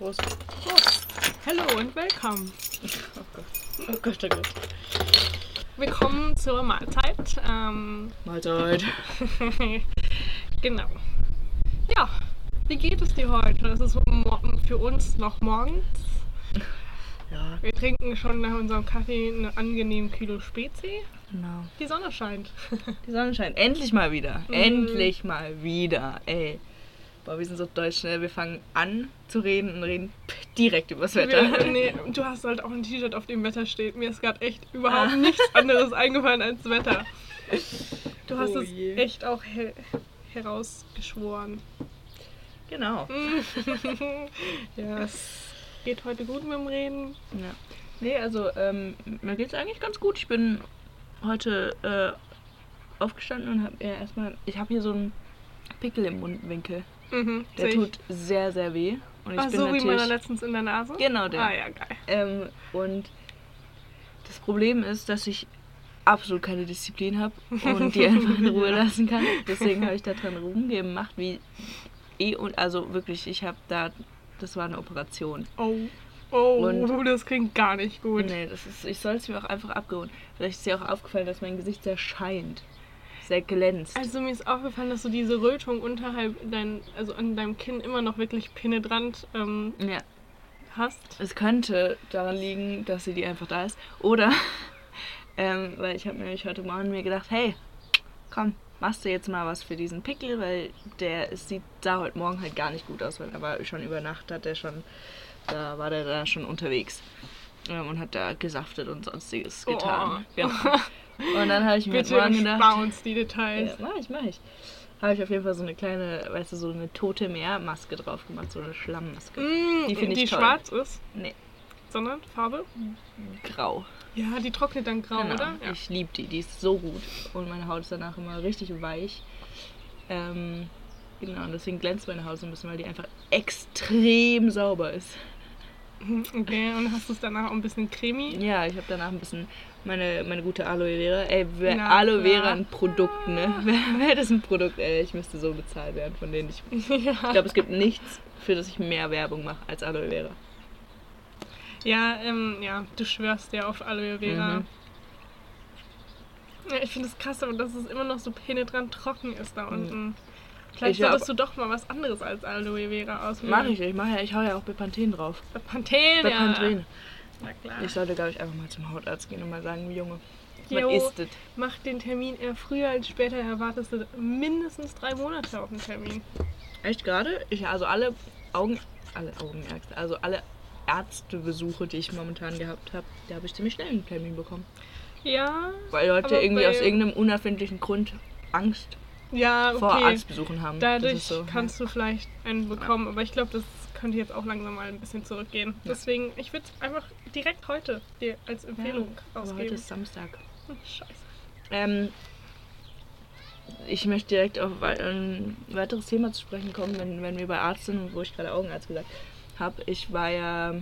Prost. Prost. Hallo und willkommen. Oh Gott. Oh Gott, oh Gott. Willkommen zur Mahlzeit. Ähm, Mahlzeit. genau. Ja, wie geht es dir heute? Es ist für uns noch morgens. Ja, Wir trinken schon nach unserem Kaffee eine angenehm kühle Spezi. genau. Die Sonne scheint. Die Sonne scheint. Endlich mal wieder. Mhm. Endlich mal wieder. Ey. Boah, wir sind so deutsch schnell. Wir fangen an zu reden und reden direkt übers Wetter. Wir, nee, du hast halt auch ein T-Shirt, auf dem Wetter steht. Mir ist gerade echt überhaupt Ah. nichts anderes eingefallen als Wetter. Du hast Oh es echt auch he herausgeschworen. Genau. ja, es geht heute gut mit dem Reden. Ja. Nee, also ähm, mir geht's eigentlich ganz gut. Ich bin heute äh, aufgestanden und habe ja erstmal. Ich habe hier so einen Pickel im Mundwinkel. Mhm, Der ich. tut sehr, sehr weh. Und ich Ach bin so, wie meiner letztens in der Nase? Genau der. Ah ja, geil. Ähm, und das Problem ist, dass ich absolut keine Disziplin habe und die einfach in Ruhe lassen kann. Deswegen habe ich da dran rumgemacht, wie eh und also wirklich, ich habe da, das war eine Operation. Oh. Oh, Und- das klingt gar nicht gut. Nee, das ist, ich soll es mir auch einfach abgeholt. Vielleicht ist dir auch aufgefallen, dass mein Gesicht sehr scheint, sehr glänzt. Also mir ist aufgefallen, dass du diese Rötung unterhalb dein, also an deinem Kinn immer noch wirklich penetrant ähm, ja, hast. es könnte daran liegen, dass sie die einfach da ist. Oder, ähm, weil ich habe mir nämlich heute Morgen mir gedacht, hey, komm, machst du jetzt mal was für diesen Pickel, weil der sieht, sah heute Morgen halt gar nicht gut aus, weil er war schon über Nacht, hat der schon, da war der da schon unterwegs. Ähm, und hat da gesaftet und sonstiges getan. Oh. Genau. Und dann habe ich mir Bitte Morgen gedacht, spar uns die Details. ja, mach ich, mach ich. Habe ich auf jeden Fall so eine kleine, weißt du, so eine tote Meermaske drauf gemacht, so eine Schlammmaske. Mm, Die finde ich die toll. schwarz ist, Nee, sondern Farbe. grau. Ja, die trocknet dann grau, Genau. oder? Ja. Ich liebe die, die ist so gut. Und meine Haut ist danach immer richtig weich. Ähm, genau, und deswegen glänzt meine Haut so ein bisschen, weil die einfach extrem sauber ist. Mhm, Okay, und hast du es danach auch ein bisschen cremi? Ja, ich habe danach ein bisschen meine, meine gute Aloe Vera. Ey, wär Na Aloe. Vera ein Produkt, ne? Wäre wär das ein Produkt, ey, ich müsste so bezahlt werden von denen. Ich, ich ja. glaube, es gibt nichts, für das ich mehr Werbung mache als Aloe Vera. Ja, ähm, ja, du schwörst ja auf Aloe Vera. Mhm. Ja, ich finde es krass, aber dass es immer noch so penetrant trocken ist da unten. Vielleicht Ich solltest du doch mal was anderes als Aloe Vera auswählen. Mach ich, ich mache ja, ich hau ja auch Bepanthen drauf. Panthen, ja. Na klar. Ich sollte, glaube ich, einfach mal zum Hautarzt gehen und mal sagen, Junge, was Jo. ist das? Mach den Termin eher früher als später. Erwartest du mindestens drei Monate auf den Termin. Echt gerade? Ich, also alle Augen, alle Augenärzte, also alle Ärztebesuche, die ich momentan gehabt habe, da habe ich ziemlich schnell einen Termin bekommen. Ja, Weil Leute irgendwie aus irgendeinem unerfindlichen Grund Angst ja, vor okay. Arztbesuchen haben. Dadurch so, kannst du vielleicht einen bekommen, aber ich glaube, das könnte jetzt auch langsam mal ein bisschen zurückgehen. Ja. Deswegen, ich würde einfach direkt heute dir als ja. Empfehlung Aber heute ausgeben. ist Samstag. Scheiße. Ähm, ich möchte direkt auf ein weiteres Thema zu sprechen kommen, wenn, wenn wir bei Arzt sind und wo ich gerade Augenarzt gesagt habe. Ich war ja,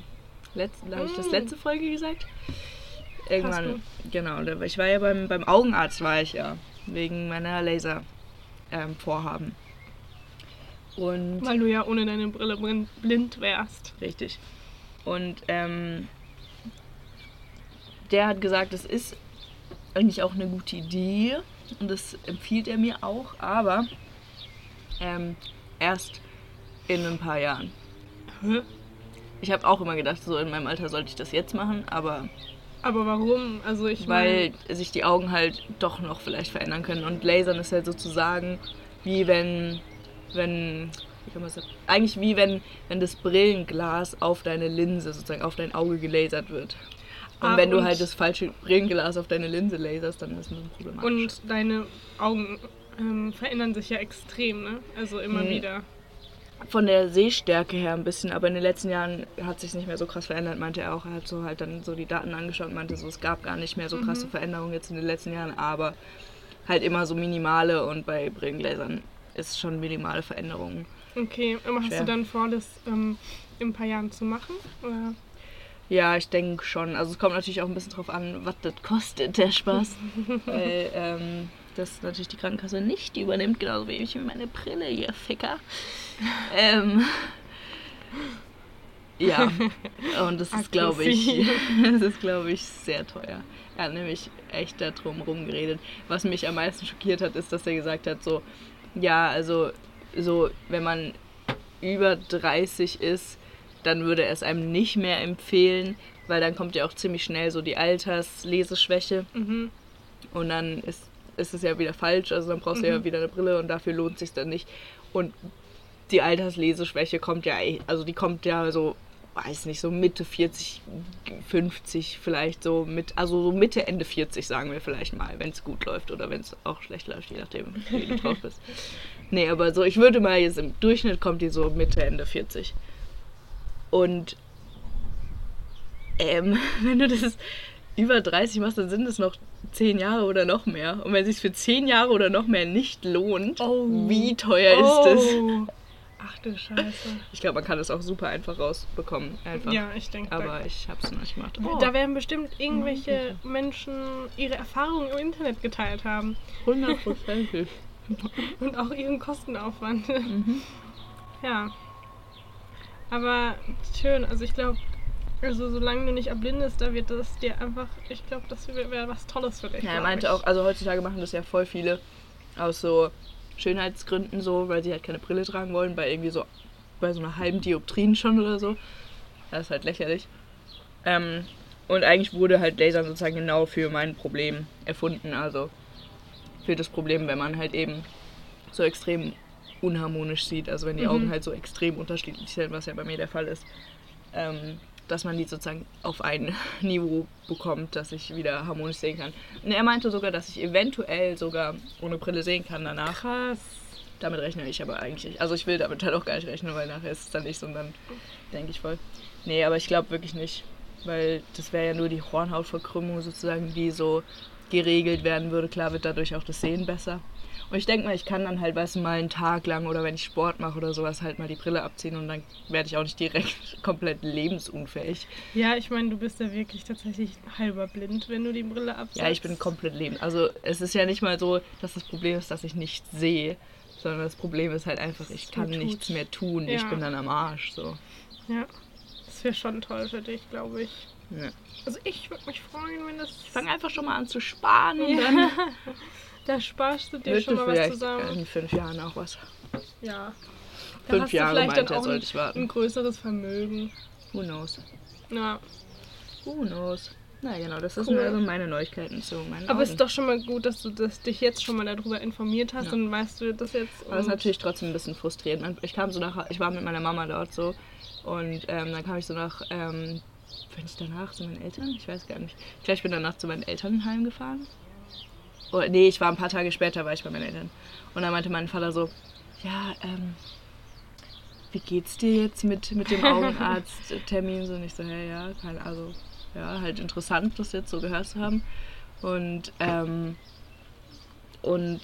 letzt, habe ich das Mm. letzte Folge gesagt? Irgendwann, genau. Ich war ja beim, beim Augenarzt, war ich ja, wegen meiner Laser-Vorhaben. Und Weil du ja ohne deine Brille blind wärst. Richtig. Und ähm, der hat gesagt, das ist eigentlich auch eine gute Idee und das empfiehlt er mir auch, aber ähm, erst in ein paar Jahren. Ich habe auch immer gedacht, so in meinem Alter sollte ich das jetzt machen, aber Aber warum? Also ich weil sich die Augen halt doch noch vielleicht verändern können und Lasern ist halt sozusagen wie wenn wenn wie kann man das sagen? eigentlich wie wenn wenn das Brillenglas auf deine Linse sozusagen auf dein Auge gelasert wird. Und Ah, wenn du und- halt das falsche Brillenglas auf deine Linse laserst, dann ist das ein problematisch. Und deine Augen ähm, verändern sich ja extrem, ne? Also immer Hm. wieder. Von der Sehstärke her ein bisschen, aber in den letzten Jahren hat sich nicht mehr so krass verändert, meinte er auch. Er hat so halt dann so die Daten angeschaut und meinte so, es gab gar nicht mehr so krasse Mhm. Veränderungen jetzt in den letzten Jahren, aber halt immer so minimale und bei Brillengläsern ist schon minimale Veränderungen. Okay, aber hast du dann vor, das ähm, in ein paar Jahren zu machen? Oder? Ja, ich denke schon. Also es kommt natürlich auch ein bisschen drauf an, was das kostet, der Spaß. Weil ähm, das natürlich die Krankenkasse nicht übernimmt, genauso wie ich meine Brille, ihr Ficker. ähm, Ja, und das ist, glaube ich, das ist, glaube ich, sehr teuer. Er hat nämlich echt da drum rumgeredet. Was mich am meisten schockiert hat, ist, dass er gesagt hat, so, ja, also, so, wenn man über 30 ist, dann würde er es einem nicht mehr empfehlen, weil dann kommt ja auch ziemlich schnell so die Altersleseschwäche Mhm. und dann ist, ist es ja wieder falsch, also dann brauchst du ja Mhm. wieder eine Brille und dafür lohnt sich dann nicht. Und die Altersleseschwäche kommt ja, also die kommt ja so, weiß nicht, so Mitte 40, 50 vielleicht so mit, also so Mitte, Ende 40 sagen wir vielleicht mal, wenn es gut läuft oder wenn es auch schlecht läuft, je nachdem, wie du drauf bist. Nee, aber so, ich würde mal jetzt im Durchschnitt kommt die so Mitte, Ende 40. Und ähm, wenn du das über 30 machst, dann sind es noch 10 Jahre oder noch mehr. Und wenn es sich für 10 Jahre oder noch mehr nicht lohnt, Oh. wie teuer ist das? Oh. Ach du Scheiße. Ich glaube, man kann es auch super einfach rausbekommen. Einfach. Ja, ich denke. Aber ich habe es noch nicht gemacht. Oh, Da werden bestimmt irgendwelche Menschen ihre Erfahrungen im Internet geteilt haben. hundertprozentig. Und auch ihren Kostenaufwand. Mhm. Ja. Aber schön, also ich glaube, also solange du nicht erblindest, da wird das dir einfach, ich glaube, das wäre wär was Tolles für dich. Ja, er meinte ich. auch, also heutzutage machen das ja voll viele aus so Schönheitsgründen so, weil sie halt keine Brille tragen wollen, bei irgendwie so, bei so einer halben Dioptrien schon oder so. Das ist halt lächerlich. Ähm, und eigentlich wurde halt Lasern sozusagen genau für mein Problem erfunden, also für das Problem, wenn man halt eben so extrem unharmonisch sieht, also wenn die Mhm. Augen halt so extrem unterschiedlich sind, was ja bei mir der Fall ist. Ähm, dass man die sozusagen auf ein Niveau bekommt, dass ich wieder harmonisch sehen kann. Und er meinte sogar, dass ich eventuell sogar ohne Brille sehen kann danach. Krass. Damit rechne ich aber eigentlich nicht. Also ich will damit halt auch gar nicht rechnen, weil nachher ist es dann nicht so und dann denke ich voll. Nee, aber ich glaube wirklich nicht. Weil das wäre ja nur die Hornhautverkrümmung sozusagen, die so geregelt werden würde. Klar wird dadurch auch das Sehen besser. Und ich denke mal, ich kann dann halt, weißt du, mal einen Tag lang oder wenn ich Sport mache oder sowas, halt mal die Brille abziehen und dann werde ich auch nicht direkt komplett lebensunfähig. Ja, ich meine, du bist ja wirklich tatsächlich halber blind, wenn du die Brille absetzt. Ja, ich bin komplett lebend. Also es ist ja nicht mal so, dass das Problem ist, dass ich nicht sehe, sondern das Problem ist halt einfach, ich kann tut. nichts mehr tun. Ich Ja. bin dann am Arsch. So. Ja. Das wäre schon toll für dich, glaube ich. Ja. Also ich würde mich freuen, wenn das... Ich fange einfach schon mal an zu sparen und Ja. dann Da sparst du dir wird schon mal was zusammen. in fünf Jahren auch was. Ja. Da Fünf hast du Jahre vielleicht meinte dann er, sollte ein, ich warten. ein größeres Vermögen. Who knows? Ja. Who knows? Na genau, das ist Cool. also meine Neuigkeiten zu meinen Aber es ist doch schon mal gut, dass du das, dich jetzt schon mal darüber informiert hast Ja. und weißt du das jetzt. Aber das ist natürlich trotzdem ein bisschen frustrierend. Ich kam so nach, ich war mit meiner Mama dort so und ähm, dann kam ich so nach, ähm, bin ich danach zu meinen Eltern? Ich weiß gar nicht. Vielleicht bin ich danach zu meinen Eltern heimgefahren. Oh, nee, ich war ein paar Tage später, war ich bei meinen Eltern. Und dann meinte mein Vater so, ja, ähm, wie geht's dir jetzt mit, mit dem Augenarzttermin? So nicht so, hey, ja, keine, also, ja, halt interessant, das jetzt so gehört zu haben. Und, ähm, und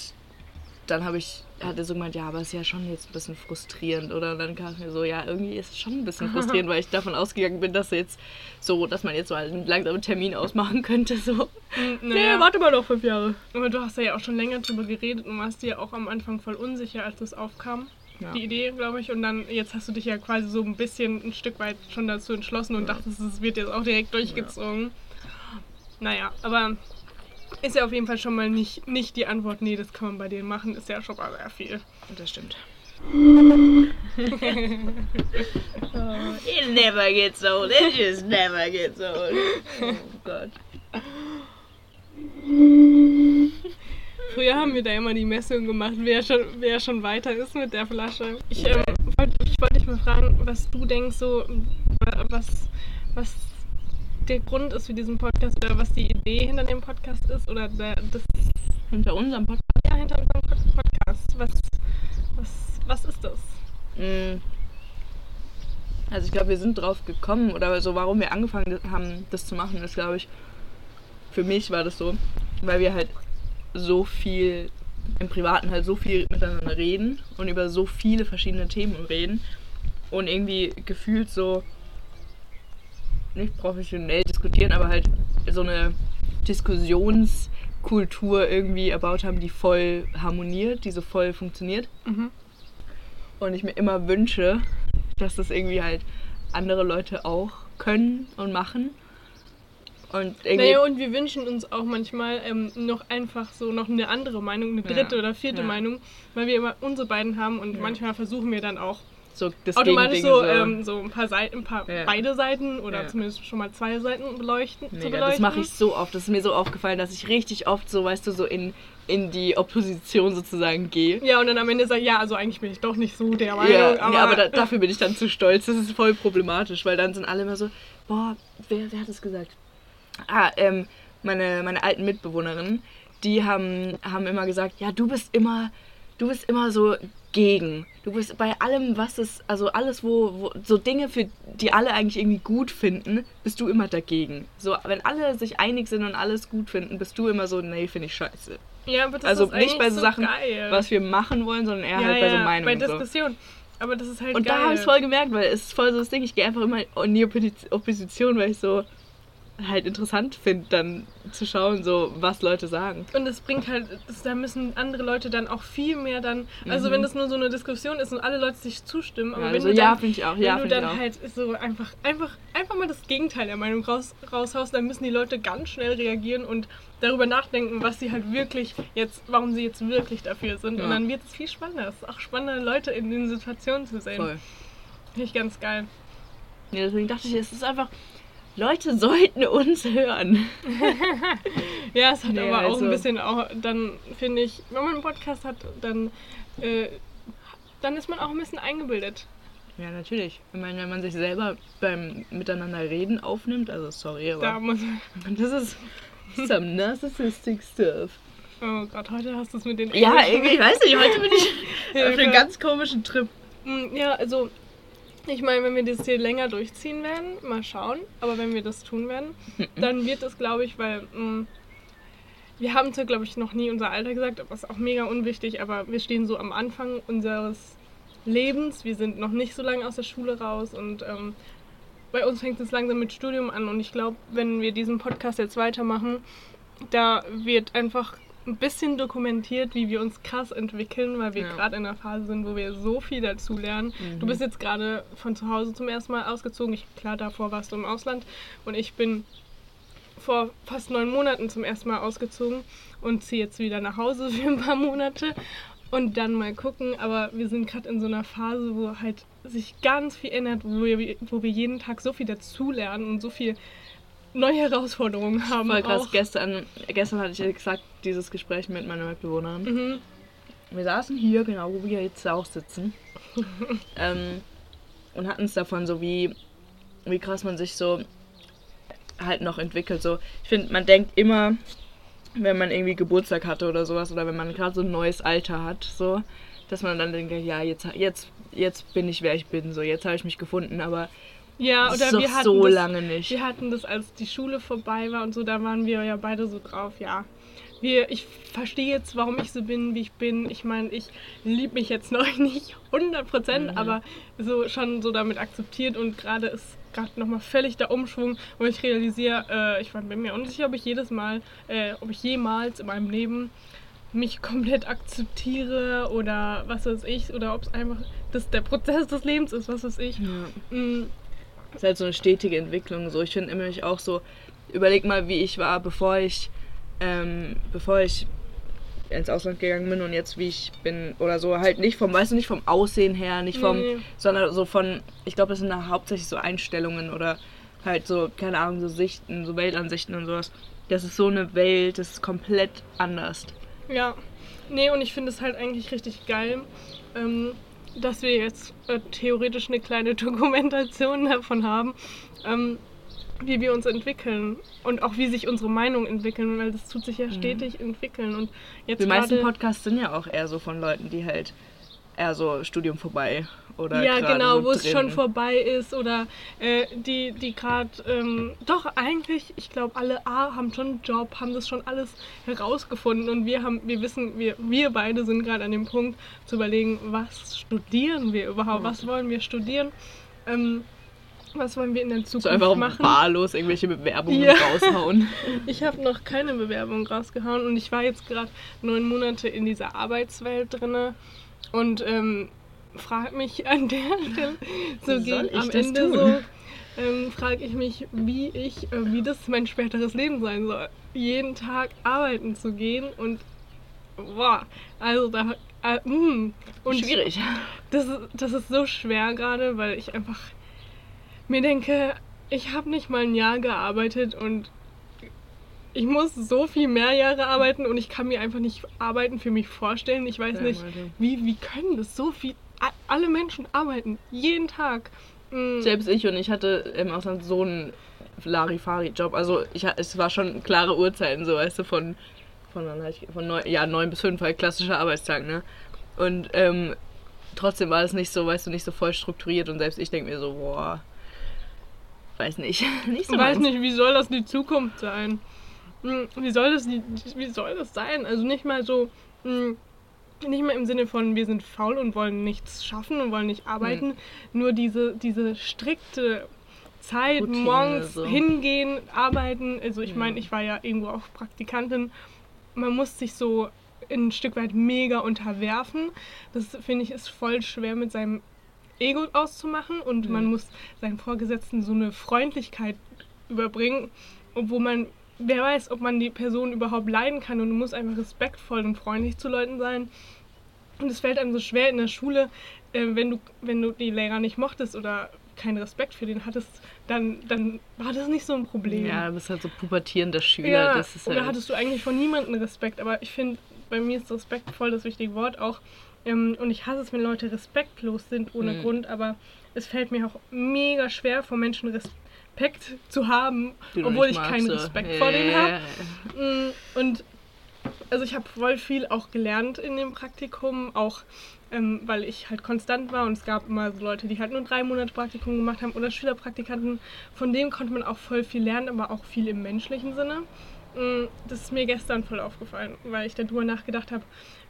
dann habe ich, hat er so gemeint, ja, aber es ist ja schon jetzt ein bisschen frustrierend, oder? Und dann kam es mir so, ja, irgendwie ist es schon ein bisschen frustrierend, weil ich davon ausgegangen bin, dass jetzt so, dass man jetzt so einen langsamen Termin ausmachen könnte, so. N- Nee, Naja, warte mal noch fünf Jahre. aber du hast ja auch schon länger drüber geredet und warst dir ja auch am Anfang voll unsicher, als das aufkam. Ja. Die Idee, glaube ich. Und dann, jetzt hast du dich ja quasi so ein bisschen ein Stück weit schon dazu entschlossen und dachtest, es wird jetzt auch direkt durchgezogen. Naja, aber ist ja auf jeden Fall schon mal nicht, nicht die Antwort, nee, das kann man bei denen machen, ist ja schon mal sehr viel. Das stimmt. oh, it never gets old. It just never gets old. Oh Gott. Früher haben wir da immer die Messung gemacht, wer schon, wer schon weiter ist mit der Flasche. Ich, ähm, wollt, ich wollte dich mal fragen, was du denkst, so, wa- was, was der Grund ist für diesen Podcast oder was die Idee hinter dem Podcast ist oder der, das Hinter unserem Podcast. ja, hinter unserem Pod- Podcast. Was, was, was ist das? Mm. Also ich glaube, wir sind drauf gekommen oder so, warum wir angefangen haben, das zu machen, ist glaube ich, für mich war das so, weil wir halt so viel im Privaten halt so viel miteinander reden und über so viele verschiedene Themen reden und irgendwie gefühlt so nicht professionell diskutieren, aber halt so eine Diskussionskultur irgendwie erbaut haben, die voll harmoniert, die so voll funktioniert Mhm. und ich mir immer wünsche, dass das irgendwie halt andere Leute auch können und machen. Und irgendwie. Naja, und wir wünschen uns auch manchmal ähm, noch einfach so noch eine andere Meinung, eine dritte Ja, oder vierte ja. Meinung, weil wir immer unsere beiden haben und Ja. manchmal versuchen wir dann auch so das automatisch Gegending so, ähm, so ein paar Seiten, ein paar Ja. beide Seiten oder Ja. zumindest schon mal zwei Seiten beleuchten, zu Mega, beleuchten. das mache ich so oft. Das ist mir so aufgefallen, dass ich richtig oft so, weißt du, so in, in die Opposition sozusagen gehe. Ja, und dann am Ende sagt, ja, also eigentlich bin ich doch nicht so der Meinung, Ja, aber, nee, aber da, dafür bin ich dann zu stolz. Das ist voll problematisch, weil dann sind alle immer so, boah, wer, wer hat es gesagt? Ah, ähm, meine, meine alten Mitbewohnerinnen, die haben, haben immer gesagt, ja, du bist immer, du bist immer so gegen. Du bist bei allem, was es, also alles, wo, wo so Dinge, für die alle eigentlich irgendwie gut finden, bist du immer dagegen. So, wenn alle sich einig sind und alles gut finden, bist du immer so, nee, finde ich scheiße. ja, aber das also ist nicht bei so so Sachen, geil. was wir machen wollen, sondern eher ja, halt bei so Meinungen. bei so. Diskussion. Aber das ist halt Und geil. da habe ich voll gemerkt, weil es ist voll so das Ding, ich gehe einfach immer in die Opposi- Opposition, weil ich so halt interessant finde, dann zu schauen, so was Leute sagen. Und es bringt halt, das, da müssen andere Leute dann auch viel mehr dann, also Mhm. wenn das nur so eine Diskussion ist und alle Leute sich zustimmen, aber Ja, wenn also du ja, dann, finde ich auch, wenn ja, du finde ich dann halt so einfach, einfach, einfach mal das Gegenteil der Meinung raus, raushaust, dann müssen die Leute ganz schnell reagieren und darüber nachdenken, was sie halt wirklich jetzt, warum sie jetzt wirklich dafür sind. Und Ja. dann wird es viel spannender. Es ist auch spannender, Leute in den Situationen zu sehen. Voll. Finde ich ganz geil. Ja, deswegen dachte ich, es ist einfach, Leute sollten uns hören. Ja, es hat Nee, aber auch also- ein bisschen auch, dann finde ich, wenn man einen Podcast hat, dann, äh, dann ist man auch ein bisschen eingebildet. Ja, natürlich. Ich meine, wenn man sich selber beim Miteinander reden aufnimmt, also sorry, Da aber muss das ist some narcissistic stuff. Oh Gott, heute hast du es mit den Ja, irgendwie, ich weiß nicht, heute bin ich auf einem ganz komischen Trip. Mm, Ja, also ich meine, wenn wir das hier länger durchziehen werden, mal schauen, aber wenn wir das tun werden, dann wird es, glaube ich, weil mm, wir haben zwar, glaube ich, noch nie unser Alter gesagt, aber ist auch mega unwichtig, aber wir stehen so am Anfang unseres Lebens, wir sind noch nicht so lange aus der Schule raus und ähm, bei uns fängt es langsam mit Studium an und ich glaube, wenn wir diesen Podcast jetzt weitermachen, da wird einfach ein bisschen dokumentiert, wie wir uns krass entwickeln, weil wir Ja. gerade in einer Phase sind, wo wir so viel dazu lernen. Du bist jetzt gerade von zu Hause zum ersten Mal ausgezogen. Ich, klar, davor warst du im Ausland und ich bin vor fast neun Monaten zum ersten Mal ausgezogen und ziehe jetzt wieder nach Hause für ein paar Monate und dann mal gucken. Aber wir sind gerade in so einer Phase, wo halt sich ganz viel ändert, wo wir, wo wir jeden Tag so viel dazulernen und so viel neue Herausforderungen haben. Voll krass. auch. Gestern, gestern hatte ich exakt dieses Gespräch mit meiner Mitbewohnerin. Mhm. Wir saßen hier, genau, wo wir jetzt auch sitzen. ähm, und hatten es davon, so wie, wie krass man sich so halt noch entwickelt. So, ich finde, man denkt immer, wenn man irgendwie Geburtstag hatte oder sowas, oder wenn man gerade so ein neues Alter hat, so, dass man dann denkt, ja, jetzt, jetzt, jetzt bin ich, wer ich bin, so, jetzt habe ich mich gefunden, aber Ja, oder wir hatten so das, lange nicht. Wir hatten das, als die Schule vorbei war und so, da waren wir ja beide so drauf, ja. Wir, ich verstehe jetzt, warum ich so bin, wie ich bin. Ich meine, ich liebe mich jetzt noch nicht 100 Prozent, Mhm. aber so schon so damit akzeptiert und gerade ist gerade nochmal völlig der Umschwung, wo ich realisiere, äh, ich war bin mir unsicher, ob ich jedes Mal, äh, ob ich jemals in meinem Leben mich komplett akzeptiere oder was weiß ich, oder ob es einfach das, der Prozess des Lebens ist, was weiß ich. Ja. Mm, ist halt so eine stetige Entwicklung. So, ich finde immer mich auch so, überleg mal, wie ich war, bevor ich, ähm, bevor ich ins Ausland gegangen bin und jetzt wie ich bin oder so halt nicht vom, weißt du, nicht vom Aussehen her, nicht vom, Nee. sondern so von, ich glaube, das sind da hauptsächlich so Einstellungen oder halt so, keine Ahnung, so Sichten, so Weltansichten und sowas. Das ist so eine Welt, das ist komplett anders. Ja, nee, und ich finde es halt eigentlich richtig geil, ähm, dass wir jetzt äh, theoretisch eine kleine Dokumentation davon haben, ähm, wie wir uns entwickeln und auch wie sich unsere Meinungen entwickeln, weil das tut sich ja stetig entwickeln. Und jetzt Die meisten Podcasts sind ja auch eher so von Leuten, die halt eher so Studium vorbei oder ja, genau, so wo es schon vorbei ist oder äh, die, die gerade, ähm, doch eigentlich, ich glaube, alle A haben schon einen Job, haben das schon alles herausgefunden und wir haben, wir wissen, wir, wir beide sind gerade an dem Punkt zu überlegen, was studieren wir überhaupt, was wollen wir studieren, ähm, was wollen wir in der so Zukunft einfach machen. wahllos irgendwelche Bewerbungen Ja. raushauen. Ich habe noch keine Bewerbung rausgehauen und ich war jetzt gerade neun Monate in dieser Arbeitswelt drinne und ähm, frage mich an der Stelle so ich am Ende tun? so, ähm, frage ich mich, wie ich, äh, wie das mein späteres Leben sein soll. Jeden Tag arbeiten zu gehen und boah, also da äh, mm. und Schwierig. das, das ist so schwer gerade, weil ich einfach mir denke, ich habe nicht mal ein Jahr gearbeitet und ich muss so viel mehr Jahre arbeiten und ich kann mir einfach nicht Arbeiten für mich vorstellen. Ich weiß Ja, nicht, Leute. wie, wie können das so viel. Alle Menschen arbeiten jeden Tag. Mm, Selbst ich und ich hatte im Ausland so einen Larifari-Job. Also ich, es war schon klare Uhrzeiten, so weißt du, von, von, von neun, ja, neun bis fünf, halt klassischer Arbeitstag, ne? Und ähm, trotzdem war es nicht so, weißt du, nicht so voll strukturiert und selbst ich denke mir so, boah, weiß nicht. nicht so Ich weiß nicht, wie soll das die Zukunft sein? Hm, Wie soll das, wie soll das sein? Also nicht mal so, hm, nicht mal im Sinne von, wir sind faul und wollen nichts schaffen und wollen nicht arbeiten. Nur diese, diese strikte Zeit, Routine, morgens so. hingehen, arbeiten. Also ich Ja. meine, ich war ja irgendwo auch Praktikantin. Man muss sich so ein Stück weit mega unterwerfen. Das finde ich ist voll schwer mit seinem Ego auszumachen und man Mhm. muss seinen Vorgesetzten so eine Freundlichkeit überbringen, obwohl man, wer weiß, ob man die Person überhaupt leiden kann und du musst einfach respektvoll und freundlich zu Leuten sein. Und es fällt einem so schwer in der Schule, äh, wenn, du, wenn du die Lehrer nicht mochtest oder keinen Respekt für den hattest, dann, dann war das nicht so ein Problem. Ja, du bist halt so pubertierender Schüler. Ja, das ist oder halt, hattest du eigentlich von niemandem Respekt, aber ich finde, bei mir ist respektvoll das wichtige Wort auch. Ähm, und ich hasse es, wenn Leute respektlos sind ohne Mhm. Grund, aber es fällt mir auch mega schwer, vor Menschen Respekt zu haben, du obwohl ich magst, keinen. Respekt Ja, vor denen habe. Mm, Und also ich habe voll viel auch gelernt in dem Praktikum, auch ähm, weil ich halt konstant war und es gab immer so Leute, die halt nur drei Monate Praktikum gemacht haben oder Schülerpraktikanten. Von denen konnte man auch voll viel lernen, aber auch viel im menschlichen Sinne. Mm, Das ist mir gestern voll aufgefallen, weil ich darüber nachgedacht habe,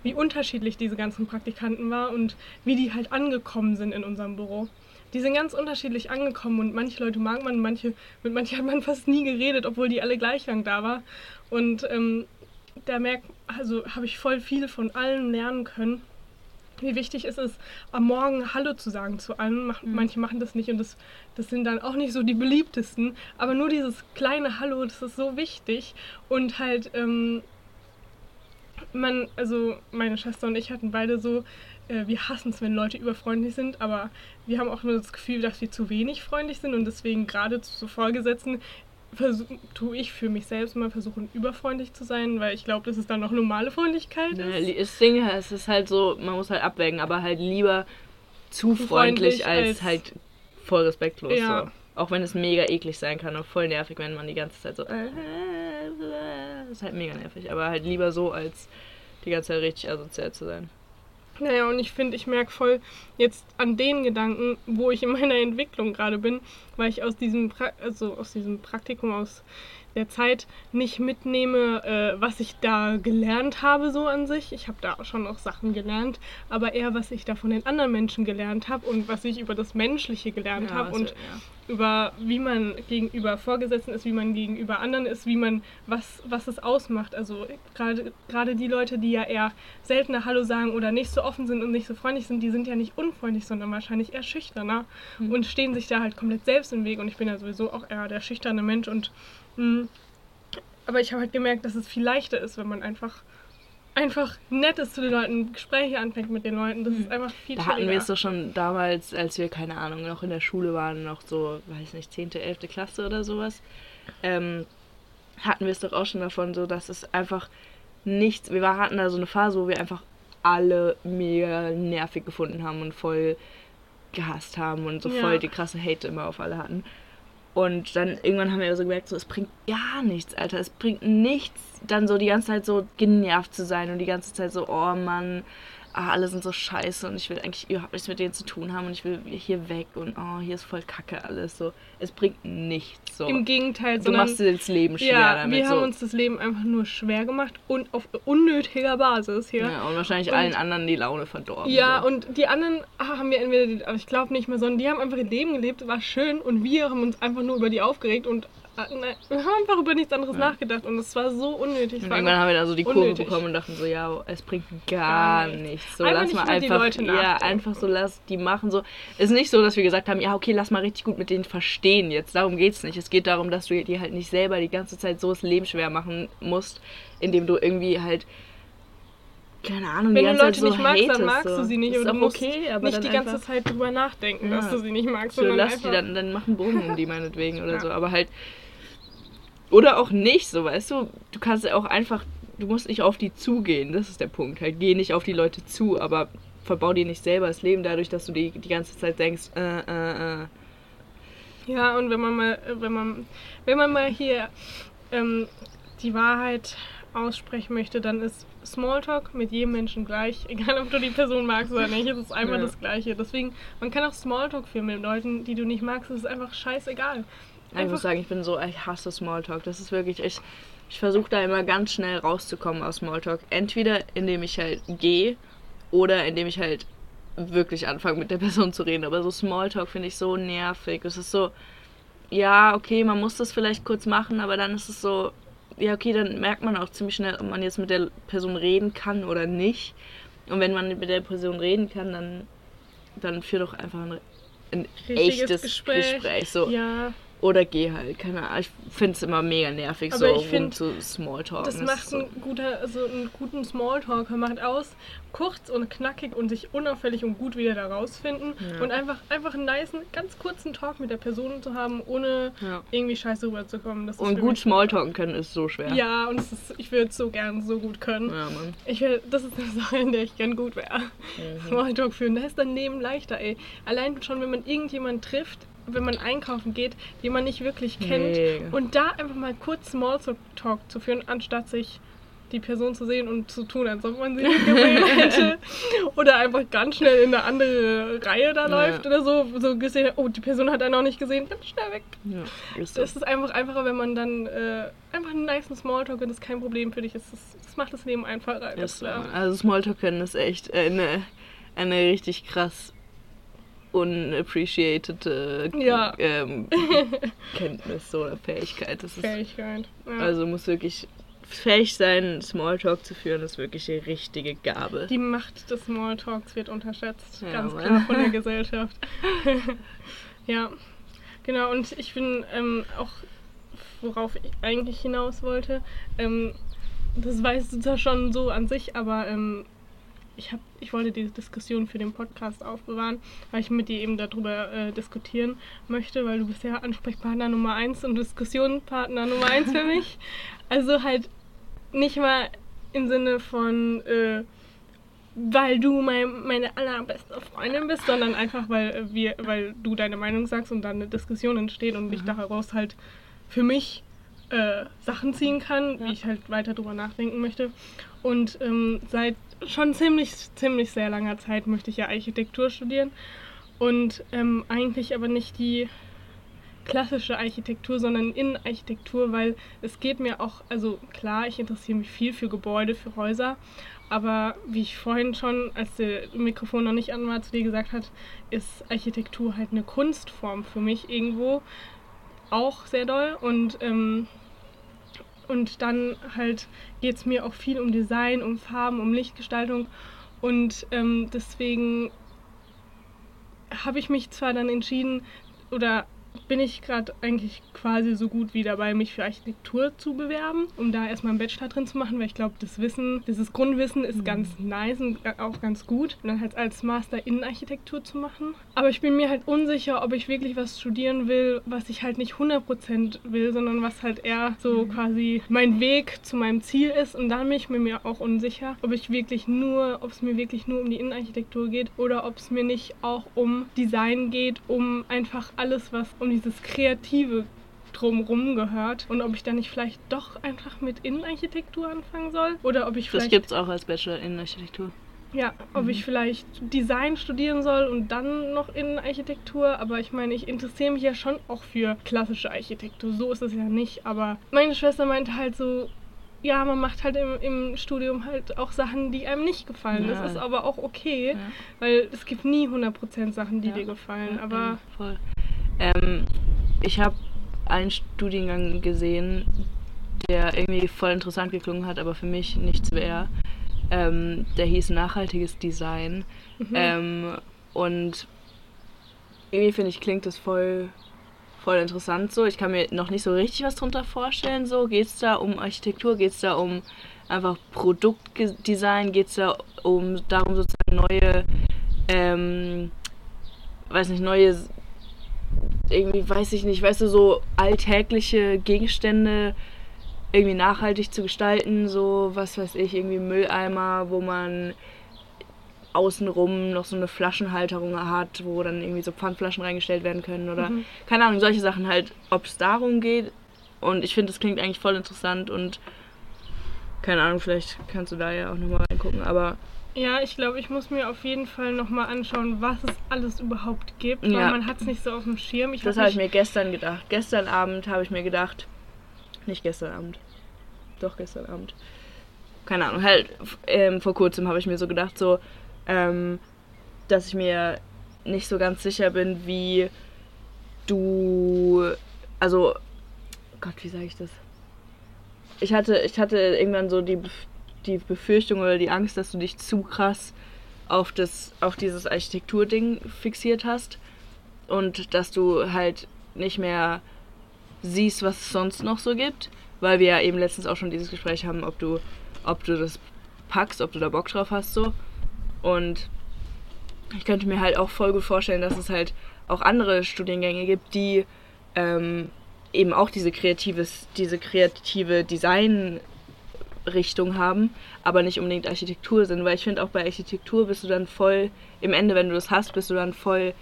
wie unterschiedlich diese ganzen Praktikanten waren und wie die halt angekommen sind in unserem Büro. Die sind ganz unterschiedlich angekommen und manche Leute mag man, manche, mit manchen hat man fast nie geredet, obwohl die alle gleich lang da war. Und ähm, da merkt, also habe ich voll viel von allen lernen können. Wie wichtig es ist, am Morgen Hallo zu sagen zu allen. Mach, Manche machen das nicht und das, das sind dann auch nicht so die beliebtesten. Aber nur dieses kleine Hallo, das ist so wichtig. Und halt, ähm, man, also meine Schwester und ich hatten beide so, äh, wir hassen es, wenn Leute überfreundlich sind, aber wir haben auch nur das Gefühl, dass wir zu wenig freundlich sind und deswegen gerade zu so Vorgesetzten tue ich für mich selbst mal versuchen, überfreundlich zu sein, weil ich glaube, dass es dann noch normale Freundlichkeit ist. li- Das Ding es ist halt so, man muss halt abwägen, aber halt lieber zu Zu freundlich, freundlich als, als- halt voll respektlos. Ja. So. Auch wenn es mega eklig sein kann und voll nervig, wenn man die ganze Zeit so. äh, Das ist halt mega nervig. Aber halt lieber so, als die ganze Zeit richtig asozial zu sein. Naja, und ich finde, ich merke voll jetzt an den Gedanken, wo ich in meiner Entwicklung gerade bin, weil ich aus diesem, pra also aus diesem Praktikum, aus der Zeit nicht mitnehme, äh, was ich da gelernt habe, so an sich. Ich habe da auch schon noch Sachen gelernt, aber eher, was ich da von den anderen Menschen gelernt habe und was ich über das Menschliche gelernt Ja, habe und ja. Über wie man gegenüber Vorgesetzten ist, wie man gegenüber anderen ist, wie man was was es ausmacht. Also gerade gerade die Leute, die ja eher seltener Hallo sagen oder nicht so offen sind und nicht so freundlich sind, die sind ja nicht unfreundlich, sondern wahrscheinlich eher schüchterner Hm. und stehen sich da halt komplett selbst im Weg. Und ich bin ja sowieso auch eher der schüchterne Mensch und mh, aber ich habe halt gemerkt, dass es viel leichter ist, wenn man einfach einfach nett ist zu den Leuten, Gespräche anfängt mit den Leuten. Das ist einfach viel Hm. Da hatten wir es doch schon damals, als wir, keine Ahnung, noch in der Schule waren, noch so, weiß nicht, 10., 11. Klasse oder sowas, ähm, hatten wir es doch auch schon davon, so dass es einfach nichts, wir war, hatten da so eine Phase, wo wir einfach alle mega nervig gefunden haben und voll gehasst haben und so Ja. voll die krasse Hate immer auf alle hatten. Und dann irgendwann haben wir so gemerkt, so, es bringt gar nichts, Alter. Es bringt nichts, dann so die ganze Zeit so genervt zu sein und die ganze Zeit so, oh Mann, ah, alle sind so scheiße und ich will eigentlich überhaupt nichts mit denen zu tun haben und ich will hier weg und oh, hier ist voll kacke alles. So, es bringt nichts. So. Im Gegenteil, du sondern machst dir das Leben schwer ja, damit. wir haben so. uns das Leben einfach nur schwer gemacht und auf unnötiger Basis hier. ja, und wahrscheinlich Und- allen anderen die Laune verdorben. Ja, so. und die anderen ah, haben wir entweder, die, aber ich glaube nicht mehr, sondern die haben einfach ihr Leben gelebt, war schön und wir haben uns einfach nur über die aufgeregt und nein, wir haben einfach über nichts anderes Ja. nachgedacht und es war so unnötig. Und irgendwann haben wir dann so die Kurve bekommen und dachten so, ja, es bringt gar, Gar nichts. So, Einfach lass mal einfach, ja, einfach so, lass die machen so. Ist nicht so, dass wir gesagt haben, ja, okay, lass mal richtig gut mit denen verstehen jetzt. Darum geht's nicht. Es geht darum, dass du dir halt nicht selber die ganze Zeit so das Leben schwer machen musst, indem du irgendwie halt keine Ahnung, Wenn die du Leute Zeit so nicht magst, dann hatest, magst so. du sie nicht. Ist und du okay, aber nicht dann die ganze Zeit drüber nachdenken, Ja. dass du sie nicht magst, So, lass die dann, dann machen Bogen um die meinetwegen oder Ja. so. Aber halt. Oder auch nicht, so weißt du. Du kannst auch einfach. Du musst nicht auf die zugehen, das ist der Punkt. Halt, geh nicht auf die Leute zu, aber verbau dir nicht selber das Leben dadurch, dass du die, die ganze Zeit denkst, äh, äh, äh. Ja, und wenn man mal, wenn man, wenn man mal hier ähm, die Wahrheit aussprechen möchte, dann ist Smalltalk mit jedem Menschen gleich, egal ob du die Person magst oder nicht, es ist einfach Ja. das Gleiche. Deswegen, man kann auch Smalltalk führen mit Leuten, die du nicht magst, es ist einfach scheißegal. Ich muss sagen, ich bin so, ich hasse Smalltalk. Das ist wirklich, ich, ich versuche da immer ganz schnell rauszukommen aus Smalltalk. Entweder indem ich halt gehe oder indem ich halt wirklich anfange mit der Person zu reden. Aber so Smalltalk finde ich so nervig. Es ist so, ja, okay, man muss das vielleicht kurz machen, aber dann ist es so, ja, okay, dann merkt man auch ziemlich schnell, ob man jetzt mit der Person reden kann oder nicht. Und wenn man mit der Person reden kann, dann, dann führ doch einfach ein, ein echtes Gespräch. Gespräch. so. Ja, Oder geh halt, keine Ahnung. Ich finde es immer mega nervig, Aber so ich find, zu Smalltalken. das macht so. einen, guter, also einen guten Smalltalker, macht aus, kurz und knackig und sich unauffällig und gut wieder da rausfinden Ja. und einfach, einfach einen nice, ganz kurzen Talk mit der Person zu haben, ohne Ja. irgendwie scheiße rüberzukommen. Das Und gut Smalltalken können ist so schwer. Ja, und ist, ich würde es so gern so gut können. Ja, Mann. Ich will, das ist eine Sache, in der ich gern gut wäre. Mhm. Smalltalk führen, da ist dein Leben leichter, ey. Allein schon, wenn man irgendjemanden trifft, wenn man einkaufen geht, den man nicht wirklich kennt, Mega. und da einfach mal kurz Smalltalk zu führen, anstatt sich die Person zu sehen und zu tun, als ob man sie nicht gesehen hätte. Oder einfach ganz schnell in eine andere Reihe da Ja. läuft oder so. So gesehen, oh, die Person hat einen noch nicht gesehen, ganz schnell weg. Ja, ist so. Das ist einfach einfacher, wenn man dann äh, einfach einen nice Smalltalk und das kein Problem für dich ist. Das, das macht das Leben einfacher. Ist so. klar. Also Smalltalk können ist echt eine, eine richtig krass unappreciated äh, Ja. ähm, Kenntnis oder Fähigkeit. Das ist, Fähigkeit. Ja. also muss wirklich fähig sein, Smalltalk zu führen, ist wirklich die richtige Gabe. die Macht des Smalltalks wird unterschätzt. Ja, ganz klar von der Gesellschaft. ja, genau. Und ich bin ähm, auch, worauf ich eigentlich hinaus wollte, ähm, das weißt du zwar schon so an sich, aber ähm, ich, hab, ich wollte diese Diskussion für den Podcast aufbewahren, weil ich mit dir eben darüber äh, diskutieren möchte, weil du bist ja Ansprechpartner Nummer eins und Diskussionspartner Nummer eins für mich. Also halt nicht mal im Sinne von, äh, weil du mein, meine allerbeste Freundin bist, sondern einfach, weil, wir, weil du deine Meinung sagst und dann eine Diskussion entsteht und ich daraus halt für mich äh, Sachen ziehen kann, wie ich halt weiter drüber nachdenken möchte. Und ähm, seit schon ziemlich, ziemlich sehr langer Zeit möchte ich ja Architektur studieren. Und ähm, eigentlich aber nicht die klassische Architektur, sondern Innenarchitektur, weil es geht mir auch, also klar, ich interessiere mich viel für Gebäude, für Häuser, aber wie ich vorhin schon, als der Mikrofon noch nicht an war, zu dir gesagt hat, ist Architektur halt eine Kunstform für mich irgendwo auch sehr doll. Und ähm, und dann halt geht es mir auch viel um Design, um Farben, um Lichtgestaltung. Und ähm, deswegen habe ich mich zwar dann entschieden oder bin ich gerade eigentlich quasi so gut wie dabei, mich für Architektur zu bewerben, um da erstmal einen Bachelor drin zu machen, weil ich glaube, das Wissen, dieses Grundwissen ist ganz nice und auch ganz gut. Und dann halt als Master Innenarchitektur zu machen. Aber ich bin mir halt unsicher, ob ich wirklich was studieren will, was ich halt nicht 100% will, sondern was halt eher so quasi mein Weg zu meinem Ziel ist. Und dann bin ich mir auch unsicher, ob ich wirklich nur, ob es mir wirklich nur um die Innenarchitektur geht oder ob es mir nicht auch um Design geht, um einfach alles, was um dieses Kreative drumrum gehört und ob ich dann nicht vielleicht doch einfach mit Innenarchitektur anfangen soll oder ob ich Das vielleicht gibt's auch als Bachelor in Architektur. ja, ob ich vielleicht Design studieren soll und dann noch Innenarchitektur, aber ich meine, ich interessiere mich ja schon auch für klassische Architektur, so ist es ja nicht, aber meine Schwester meinte halt so ja, man macht halt im, im Studium halt auch Sachen, die einem nicht gefallen. Ja. Das ist aber auch okay, Ja. weil es gibt nie 100% Sachen, die Ja. dir gefallen. Aber ja, voll. Ähm, ich habe einen Studiengang gesehen, der irgendwie voll interessant geklungen hat, aber für mich nichts wäre. Ähm, der hieß Nachhaltiges Design. Mhm. Ähm, und irgendwie finde ich, klingt das voll, voll interessant so. Ich kann mir noch nicht so richtig was drunter vorstellen. So, geht es da um Architektur, geht es da um einfach Produktdesign, geht es da um darum sozusagen neue, ähm, weiß nicht, neue, irgendwie weiß ich nicht, weißt du, so alltägliche Gegenstände irgendwie nachhaltig zu gestalten, so was weiß ich, irgendwie Mülleimer, wo man außenrum noch so eine Flaschenhalterung hat, wo dann irgendwie so Pfandflaschen reingestellt werden können oder Mhm. keine Ahnung, solche Sachen halt, ob es darum geht. Und ich finde, das klingt eigentlich voll interessant und keine Ahnung, vielleicht kannst du da ja auch nochmal reingucken, aber Ja, ich glaube, ich muss mir auf jeden Fall nochmal anschauen, was es alles überhaupt gibt, weil Ja. man hat es nicht so auf dem Schirm. Ich das hab habe ich mir gestern gedacht. Gestern Abend habe ich mir gedacht, nicht gestern Abend, doch gestern Abend, keine Ahnung, halt ähm, vor kurzem habe ich mir so gedacht, so, ähm, dass ich mir nicht so ganz sicher bin, wie du, also, Gott, wie sage ich das? Ich hatte, ich hatte irgendwann so die, die Befürchtung oder die Angst, dass du dich zu krass auf, das, auf dieses Architekturding fixiert hast und dass du halt nicht mehr siehst, was es sonst noch so gibt, weil wir ja eben letztens auch schon dieses Gespräch haben, ob du, ob du das packst, ob du da Bock drauf hast so. Und ich könnte mir halt auch voll gut vorstellen, dass es halt auch andere Studiengänge gibt, die ähm, eben auch diese kreatives, diese kreative Design-Richtung haben, aber nicht unbedingt Architektur sind, weil ich finde auch bei Architektur bist du dann voll, im Ende, wenn du das hast, bist du dann voll,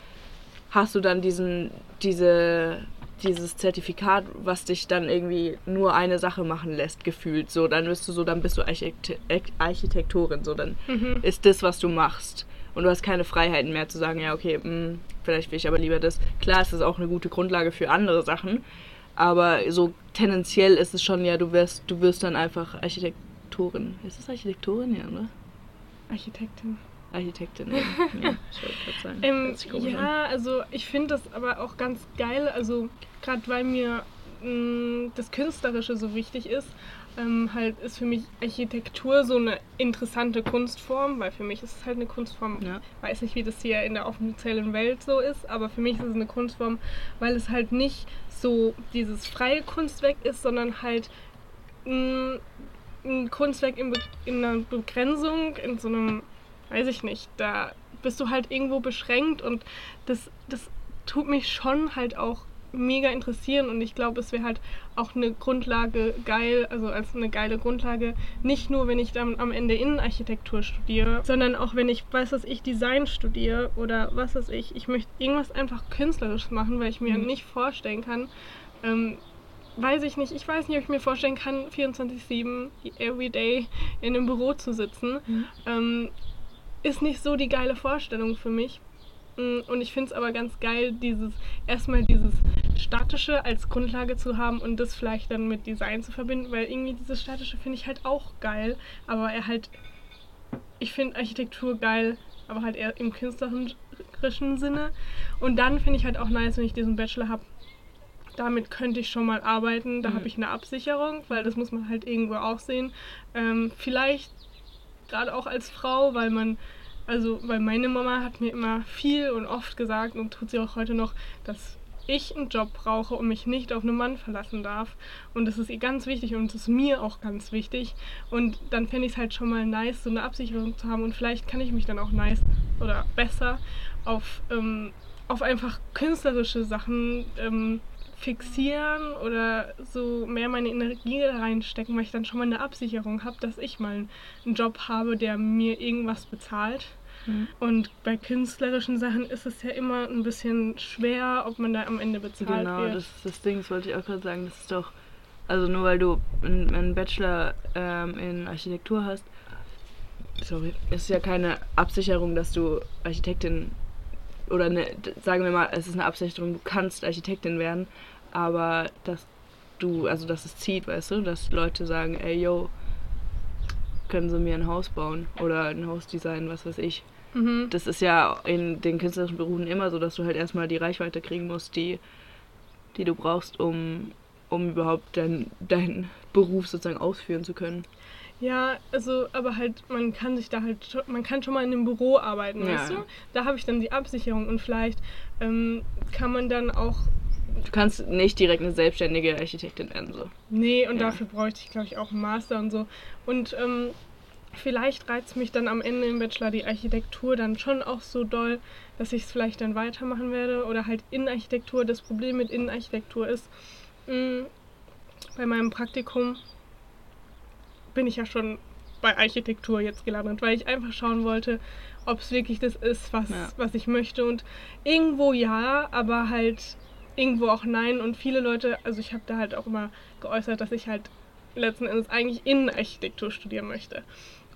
hast du dann diesen, diese, dieses Zertifikat, was dich dann irgendwie nur eine Sache machen lässt, gefühlt. So, dann bist du so, dann bist du Architekt Architektorin, so, dann Mhm. ist das, was du machst. Und du hast keine Freiheiten mehr zu sagen, ja, okay, mh, vielleicht will ich aber lieber das. Klar, es ist auch eine gute Grundlage für andere Sachen, aber so tendenziell ist es schon, ja, du wirst, du wirst dann einfach Architektorin. Ist das Architektorin, ja, oder? Architektin. Architektin. Ja, ja ich sagen. Ähm, komisch an. ja, also ich finde das aber auch ganz geil, also gerade weil mir mh, das Künstlerische so wichtig ist, ähm, halt ist für mich Architektur so eine interessante Kunstform, weil für mich ist es halt eine Kunstform, Ja. weiß nicht, wie das hier in der offiziellen Welt so ist, aber für mich ist es eine Kunstform, weil es halt nicht so dieses freie Kunstwerk ist, sondern halt mh, ein Kunstwerk in, in einer Begrenzung, in so einem, weiß ich nicht, da bist du halt irgendwo beschränkt und das, das tut mich schon halt auch mega interessieren und ich glaube, es wäre halt auch eine Grundlage geil, also als eine geile Grundlage, nicht nur, wenn ich dann am Ende Innenarchitektur studiere, sondern auch wenn ich, was weiß ich, Design studiere oder was weiß ich, ich möchte irgendwas einfach künstlerisch machen, weil ich mir Mhm. nicht vorstellen kann, ähm, weiß ich nicht, ich weiß nicht, ob ich mir vorstellen kann, 24-7, everyday in einem Büro zu sitzen. Mhm. Ähm, ist nicht so die geile Vorstellung für mich. Mm, Und ich finde es aber ganz geil, dieses erstmal dieses Statische als Grundlage zu haben und das vielleicht dann mit Design zu verbinden, weil irgendwie dieses Statische finde ich halt auch geil, aber er halt, ich finde Architektur geil, aber halt eher im künstlerischen Sinne. Und dann finde ich halt auch nice, wenn ich diesen Bachelor habe. Damit könnte ich schon mal arbeiten, da Mhm. habe ich eine Absicherung, weil das muss man halt irgendwo auch sehen. Ähm, vielleicht gerade auch als Frau, weil man, also, weil meine Mama hat mir immer viel und oft gesagt und tut sie auch heute noch, dass ich einen Job brauche und mich nicht auf einen Mann verlassen darf. Und das ist ihr ganz wichtig und das ist mir auch ganz wichtig. Und dann fände ich es halt schon mal nice, so eine Absicherung zu haben. Und vielleicht kann ich mich dann auch nice oder besser auf, ähm, auf einfach künstlerische Sachen ähm, fixieren oder so mehr meine Energie reinstecken, weil ich dann schon mal eine Absicherung habe, dass ich mal einen Job habe, der mir irgendwas bezahlt. Mhm. Und bei künstlerischen Sachen ist es ja immer ein bisschen schwer, ob man da am Ende bezahlt Genau, wird. das ist das Ding, das wollte ich auch gerade sagen. Das ist doch, also nur weil du einen, Bachelor ähm, in Architektur hast, sorry, ist ja keine Absicherung, dass du Architektin oder eine, sagen wir mal, es ist eine Absicherung, du kannst Architektin werden, aber dass du, also dass es zieht, weißt du, dass Leute sagen, ey yo, können sie mir ein Haus bauen oder ein Haus designen, was weiß ich. Mhm. Das ist ja in den künstlerischen Berufen immer so, dass du halt erstmal die Reichweite kriegen musst, die die du brauchst, um, um überhaupt deinen dein Beruf sozusagen ausführen zu können. Ja, also, aber halt, man kann sich da halt, schon- man kann schon mal in einem Büro arbeiten, Ja, weißt du? Da habe ich dann die Absicherung und vielleicht ähm, kann man dann auch, Du kannst nicht direkt eine selbstständige Architektin werden. So. nee, und Ja. dafür bräuchte ich, glaube ich, auch einen Master und so. Und ähm, vielleicht reizt mich dann am Ende im Bachelor die Architektur dann schon auch so doll, dass ich es vielleicht dann weitermachen werde oder halt Innenarchitektur. Das Problem mit Innenarchitektur ist, mh, bei meinem Praktikum bin ich ja schon bei Architektur jetzt gelandet, weil ich einfach schauen wollte, ob es wirklich das ist, was, Ja. was ich möchte. Und irgendwo ja, aber halt irgendwo auch nein. Und viele Leute, also ich habe da halt auch immer geäußert, dass ich halt letzten Endes eigentlich Innenarchitektur studieren möchte.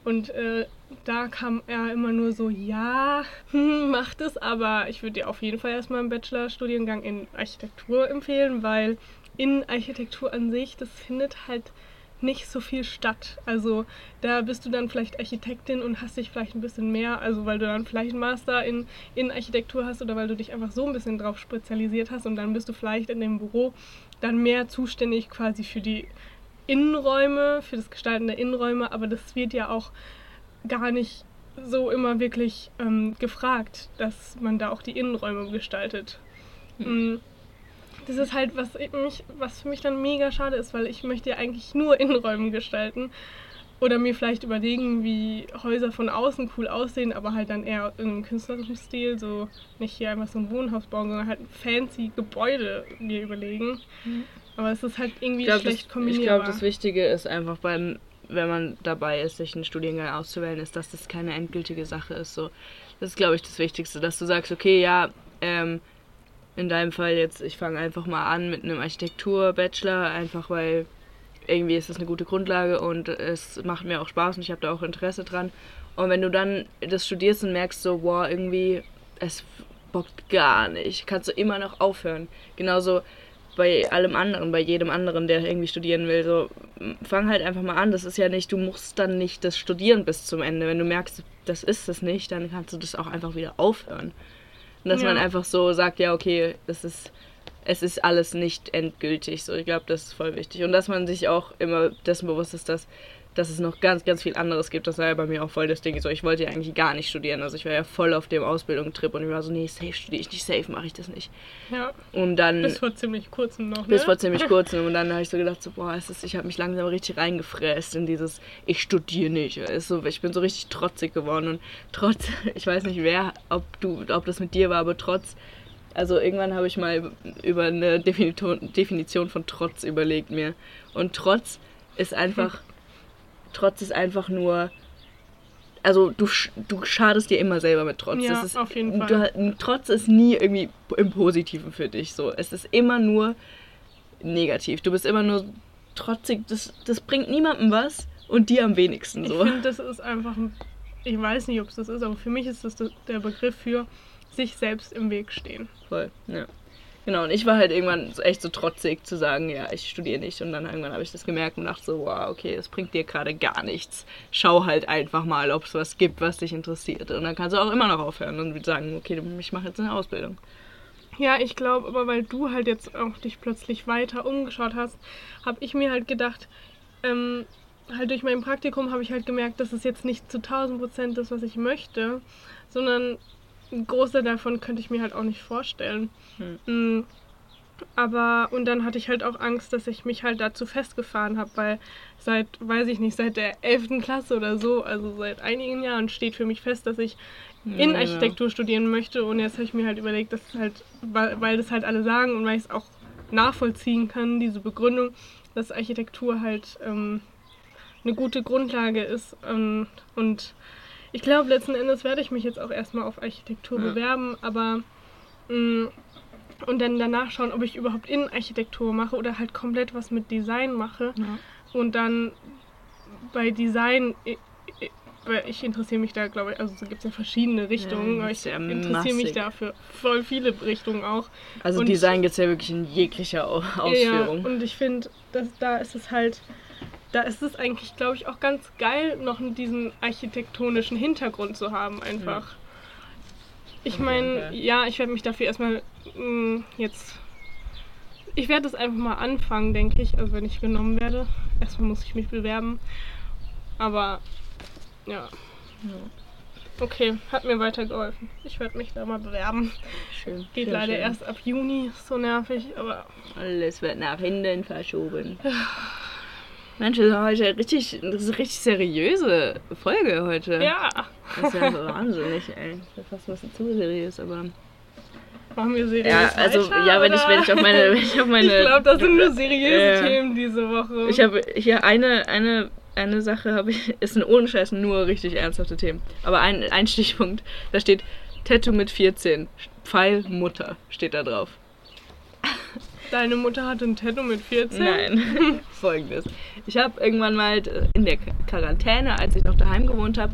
Und äh, da kam er immer nur so, ja, hm, macht es, aber ich würde dir auf jeden Fall erstmal einen Bachelorstudiengang in Architektur empfehlen, weil Innenarchitektur an sich, das findet halt nicht so viel statt. Also da bist du dann vielleicht Architektin und hast dich vielleicht ein bisschen mehr, also weil du dann vielleicht einen Master in, in Architektur hast oder weil du dich einfach so ein bisschen drauf spezialisiert hast und dann bist du vielleicht in dem Büro dann mehr zuständig quasi für die Innenräume, für das Gestalten der Innenräume, aber das wird ja auch gar nicht so immer wirklich ähm, gefragt, dass man da auch die Innenräume gestaltet. Mm. Das ist halt, was, ich mich, was für mich dann mega schade ist, weil ich möchte ja eigentlich nur Innenräume gestalten. Oder mir vielleicht überlegen, wie Häuser von außen cool aussehen, aber halt dann eher in einem künstlerischen Stil. So nicht hier einfach so ein Wohnhaus bauen, sondern halt ein fancy Gebäude mir überlegen. Aber es ist halt irgendwie Ich glaube, schlecht das, ich kombinierbar. glaub, das Wichtige ist einfach beim, wenn man dabei ist, sich einen Studiengang auszuwählen, ist, dass das keine endgültige Sache ist. So, das ist, glaube ich, das Wichtigste, dass du sagst, okay, ja, ähm, in deinem Fall jetzt, ich fange einfach mal an mit einem Architektur-Bachelor, einfach weil irgendwie ist das eine gute Grundlage und es macht mir auch Spaß und ich habe da auch Interesse dran. Und wenn du dann das studierst und merkst so, wow, irgendwie, es bockt gar nicht, kannst du immer noch aufhören. Genauso bei allem anderen, bei jedem anderen, der irgendwie studieren will. So, fang halt einfach mal an. Das ist ja nicht, du musst dann nicht das studieren bis zum Ende. Wenn du merkst, das ist es nicht, dann kannst du das auch einfach wieder aufhören. Und dass Ja. man einfach so sagt, ja, okay, das ist, es ist alles nicht endgültig. So, ich glaube, das ist voll wichtig. Und dass man sich auch immer dessen bewusst ist, dass, dass es noch ganz, ganz viel anderes gibt. Das war ja bei mir auch voll das Ding. So, ich wollte ja eigentlich gar nicht studieren. Also ich war ja voll auf dem Ausbildungstrip und ich war so, nee, safe studiere ich nicht, safe mache ich das nicht. ja, Und dann bis vor ziemlich kurzem noch. Ne? bis vor ziemlich kurzem und dann habe ich so gedacht, so, boah, es ist, ich habe mich langsam richtig reingefräst in dieses, ich studiere nicht. Ist so, ich bin so richtig trotzig geworden und trotz, ich weiß nicht wer, ob du, ob das mit dir war, aber trotz, also irgendwann habe ich mal über eine Definition, Definition von Trotz überlegt mir. Und Trotz ist einfach, Trotz ist einfach nur, also du, du schadest dir immer selber mit Trotz. Ja, ist, auf jeden Fall. Du, Trotz ist nie irgendwie im Positiven für dich so. Es ist immer nur negativ. Du bist immer nur trotzig. Das, das bringt niemandem was und dir am wenigsten Ich so. finde, das ist einfach, ein, ich weiß nicht, ob es das ist, aber für mich ist das der Begriff für sich selbst im Weg stehen. Voll, ja. Genau, und ich war halt irgendwann echt so trotzig zu sagen, ja, ich studiere nicht. Und dann irgendwann habe ich das gemerkt und dachte so, wow, okay, das bringt dir gerade gar nichts. Schau halt einfach mal, ob es was gibt, was dich interessiert. Und dann kannst du auch immer noch aufhören und sagen, okay, ich mache jetzt eine Ausbildung. Ja, ich glaube, aber weil du halt jetzt auch dich plötzlich weiter umgeschaut hast, habe ich mir halt gedacht, ähm, halt durch mein Praktikum habe ich halt gemerkt, dass es jetzt nicht zu 1000 Prozent ist, was ich möchte, sondern ein davon könnte ich mir halt auch nicht vorstellen. Mm, Aber, und dann hatte ich halt auch Angst, dass ich mich halt dazu festgefahren habe, weil seit, weiß ich nicht, seit der 11. Klasse oder so, also seit einigen Jahren steht für mich fest, dass ich in Ja, Architektur studieren möchte und jetzt habe ich mir halt überlegt, dass halt, weil, weil das halt alle sagen und weil ich es auch nachvollziehen kann, diese Begründung, dass Architektur halt ähm, eine gute Grundlage ist ähm, und ich glaube, letzten Endes werde ich mich jetzt auch erstmal auf Architektur Ja. bewerben, aber mh, und dann danach schauen, ob ich überhaupt Innenarchitektur mache oder halt komplett was mit Design mache Ja. und dann bei Design i- i- weil ich interessiere mich da, glaube ich, also es gibt ja verschiedene Richtungen, Ja, ich ja interessiere mich massig. da für voll viele Richtungen auch. Also Und- Design gibt es ja wirklich in jeglicher Au- Ja, Ausführung. und ich finde, dass da ist es halt, da ist es eigentlich, glaube ich, auch ganz geil, noch diesen architektonischen Hintergrund zu haben, einfach. Ich Auf jeden meine, ja, ich werde mich dafür erstmal mh, jetzt ich werde das einfach mal anfangen, denke ich, also wenn ich genommen werde. Erstmal muss ich mich bewerben. Aber ja. Okay, hat mir weitergeholfen. Ich werde mich da mal bewerben. Schön. Geht schön, leider schön. erst ab Juni, so nervig, aber Alles wird nach hinten verschoben. Mensch, das ist heute richtig, das ist eine richtig seriöse Folge heute. ja, Das ist ja so wahnsinnig, ey. Das ist fast ein bisschen zu seriös, aber. machen wir seriös Ja, also, weiter, ja, wenn ich, wenn ich auf meine. Wenn ich, auf meine Ich glaube, das sind nur seriöse Ja. Themen diese Woche. Ich habe hier eine, eine, eine Sache, habe ich, ist ein ohne Scheiß nur richtig ernsthafte Themen. Aber ein, ein Stichpunkt, da steht Tattoo mit 14. Pfeil Mutter steht da drauf. Deine Mutter hatte ein Tattoo mit 14? Nein, folgendes. Ich habe irgendwann mal in der Quarantäne, als ich noch daheim gewohnt habe,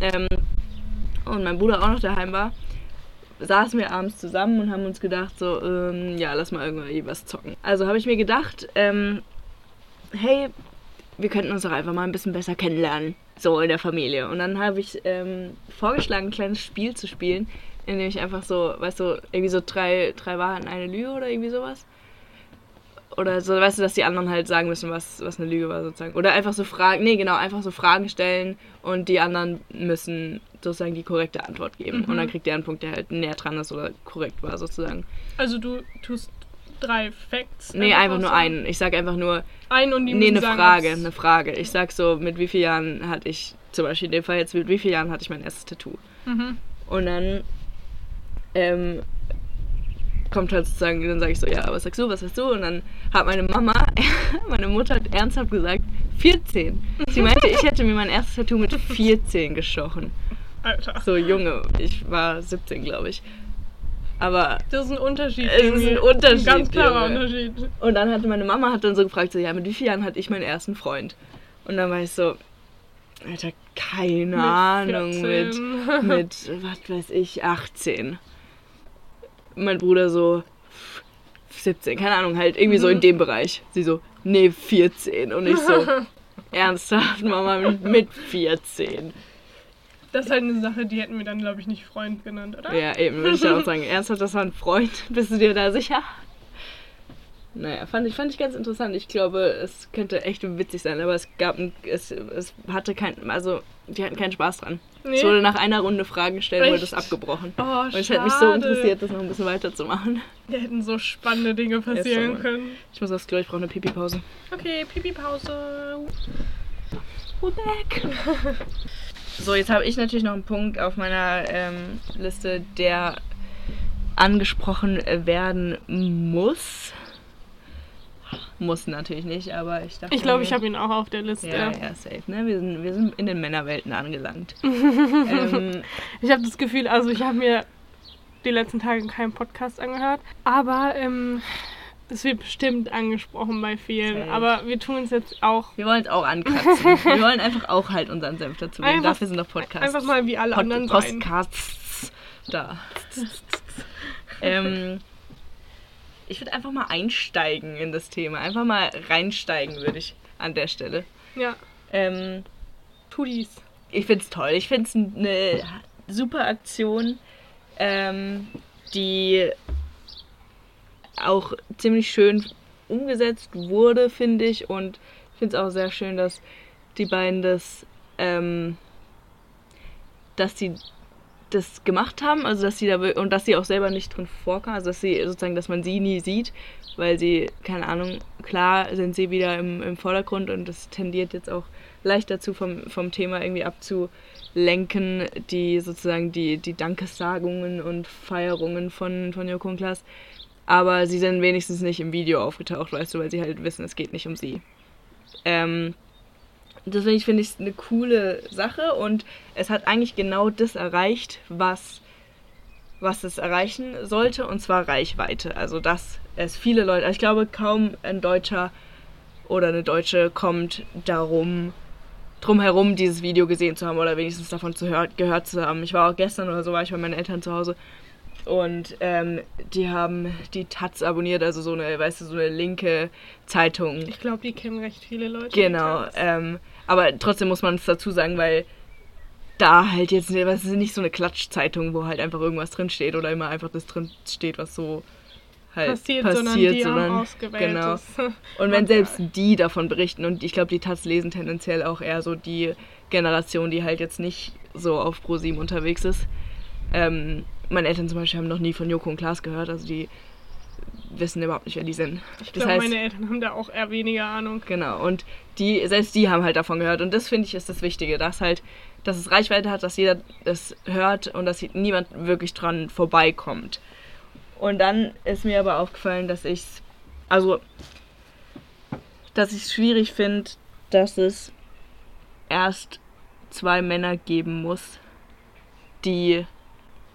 ähm, und mein Bruder auch noch daheim war, saßen wir abends zusammen und haben uns gedacht, so, ähm, ja, lass mal irgendwie was zocken. Also habe ich mir gedacht, ähm, hey, wir könnten uns doch einfach mal ein bisschen besser kennenlernen, so in der Familie. Und dann habe ich ähm, vorgeschlagen, ein kleines Spiel zu spielen, in dem ich einfach so, weißt du, irgendwie so drei, drei Wahrheiten, eine Lüge oder irgendwie sowas. Oder so, weißt du, dass die anderen halt sagen müssen, was, was eine Lüge war sozusagen. Oder einfach so Fragen, nee, genau, einfach so Fragen stellen und die anderen müssen sozusagen die korrekte Antwort geben. Und dann kriegt der einen Punkt, der halt näher dran ist oder korrekt war sozusagen. Also du tust drei Facts? Nee, einfach nur raussagen? einen. Ich sag einfach nur, Einen und die nee, eine Frage, eine Frage. Ich sag so, mit wie vielen Jahren hatte ich, zum Beispiel in dem Fall jetzt, mit wie vielen Jahren hatte ich mein erstes Tattoo? Mhm. Und dann ähm, kommt halt sozusagen, dann sage ich so, ja, was sagst du, was sagst du? Und dann hat meine Mama, meine Mutter hat ernsthaft gesagt, 14. Sie meinte, ich hätte mir mein erstes Tattoo mit 14 gestochen. Alter. So junge, ich war 17, glaube ich. Aber Das ist ein Unterschied. Es ist ein Unterschied, ganz klarer Junge. Unterschied. und dann hatte meine Mama hat dann so gefragt, so ja, mit wie vielen Jahren hatte ich meinen ersten Freund? Und dann war ich so, Alter, keine Ahnung, mit 14. mit, was weiß ich, 18. Mein Bruder so 17, keine Ahnung, halt irgendwie so in dem Bereich. Sie so, nee, 14. Und ich so, ernsthaft, Mama, mit, mit 14. Das ist halt eine Sache, die hätten wir dann, glaube ich, nicht Freund genannt, oder? Ja, eben, würde ich auch sagen. Ernsthaft, das war ein Freund. Bist du dir da sicher? Naja, fand ich, fand ich ganz interessant. Ich glaube, es könnte echt witzig sein, aber es gab ein, es, es hatte kein, also die hatten keinen Spaß dran. Nee? Es wurde nach einer Runde Fragen gestellt, wurde Echt? das abgebrochen. Oh, Und es hat mich so interessiert, das noch ein bisschen weiterzumachen. Da hätten so spannende Dinge passieren so. können. Ich muss aufs Klo, ich brauche eine Pipi-Pause. Okay, Pipi-Pause. We're back. So, jetzt habe ich natürlich noch einen Punkt auf meiner ähm, Liste, der angesprochen werden muss. Muss natürlich nicht, aber ich dachte. Ich glaube, ich habe ihn auch auf der Liste. Ja, ja, safe. Ne? Wir, sind, wir sind in den Männerwelten angelangt. ähm, Ich habe das Gefühl, also ich habe mir die letzten Tage keinen Podcast angehört, aber ähm, es wird bestimmt angesprochen bei vielen. Safe. Aber wir tun es jetzt auch wir wollen es auch ankratzen. wir wollen einfach auch halt unseren Senf dazu geben. Dafür sind doch Podcasts. einfach mal wie alle Pod anderen. Podcasts da. ähm, ich würde einfach mal einsteigen in das Thema. Einfach mal reinsteigen, würde ich an der Stelle. Ja, Ähm, tu dies. ich finde es toll. Ich finde es eine super Aktion, ähm, die auch ziemlich schön umgesetzt wurde, finde ich. Und ich finde es auch sehr schön, dass die beiden das, ähm, dass sie das gemacht haben, also dass sie da und dass sie auch selber nicht drin vorkam, also dass sie sozusagen, dass man sie nie sieht, weil sie, keine Ahnung, klar sind sie wieder im, im Vordergrund und das tendiert jetzt auch leicht dazu, vom, vom Thema irgendwie abzulenken, die sozusagen die, die Dankessagungen und Feierungen von, von Joko und Klaas. Aber sie sind wenigstens nicht im Video aufgetaucht, weißt du, weil sie halt wissen, es geht nicht um sie. Ähm, deswegen finde ich es eine coole Sache und es hat eigentlich genau das erreicht, was, was es erreichen sollte, und zwar Reichweite. Also, dass es viele Leute, also ich glaube, kaum ein Deutscher oder eine Deutsche kommt darum, drum herum, dieses Video gesehen zu haben oder wenigstens davon zu hör gehört zu haben. Ich war auch gestern oder so, war ich bei meinen Eltern zu Hause und ähm, die haben die Taz abonniert, also so eine, weißt du, so eine linke Zeitung. Ich glaube, die kennen recht viele Leute. Genau, ähm, aber trotzdem muss man es dazu sagen, weil da halt jetzt, was ist nicht so eine Klatschzeitung, wo halt einfach irgendwas drin steht oder immer einfach das drin steht, was so halt passiert, passiert, sondern die sondern haben ausgewähltes genau. Und wenn selbst die davon berichten, und ich glaube, die Taz lesen tendenziell auch eher so die Generation, die halt jetzt nicht so auf ProSieben unterwegs ist. Ähm, meine Eltern zum Beispiel haben noch nie von Joko und Klaas gehört, also die wissen überhaupt nicht, wer die sind. Ich glaube, meine Eltern haben da auch eher weniger Ahnung. Genau, und die, selbst die haben halt davon gehört. Und das finde ich ist das Wichtige, dass halt, dass es Reichweite hat, dass jeder das hört und dass niemand wirklich dran vorbeikommt. Und dann ist mir aber aufgefallen, dass ich also, dass ich es schwierig finde, dass es erst zwei Männer geben muss, die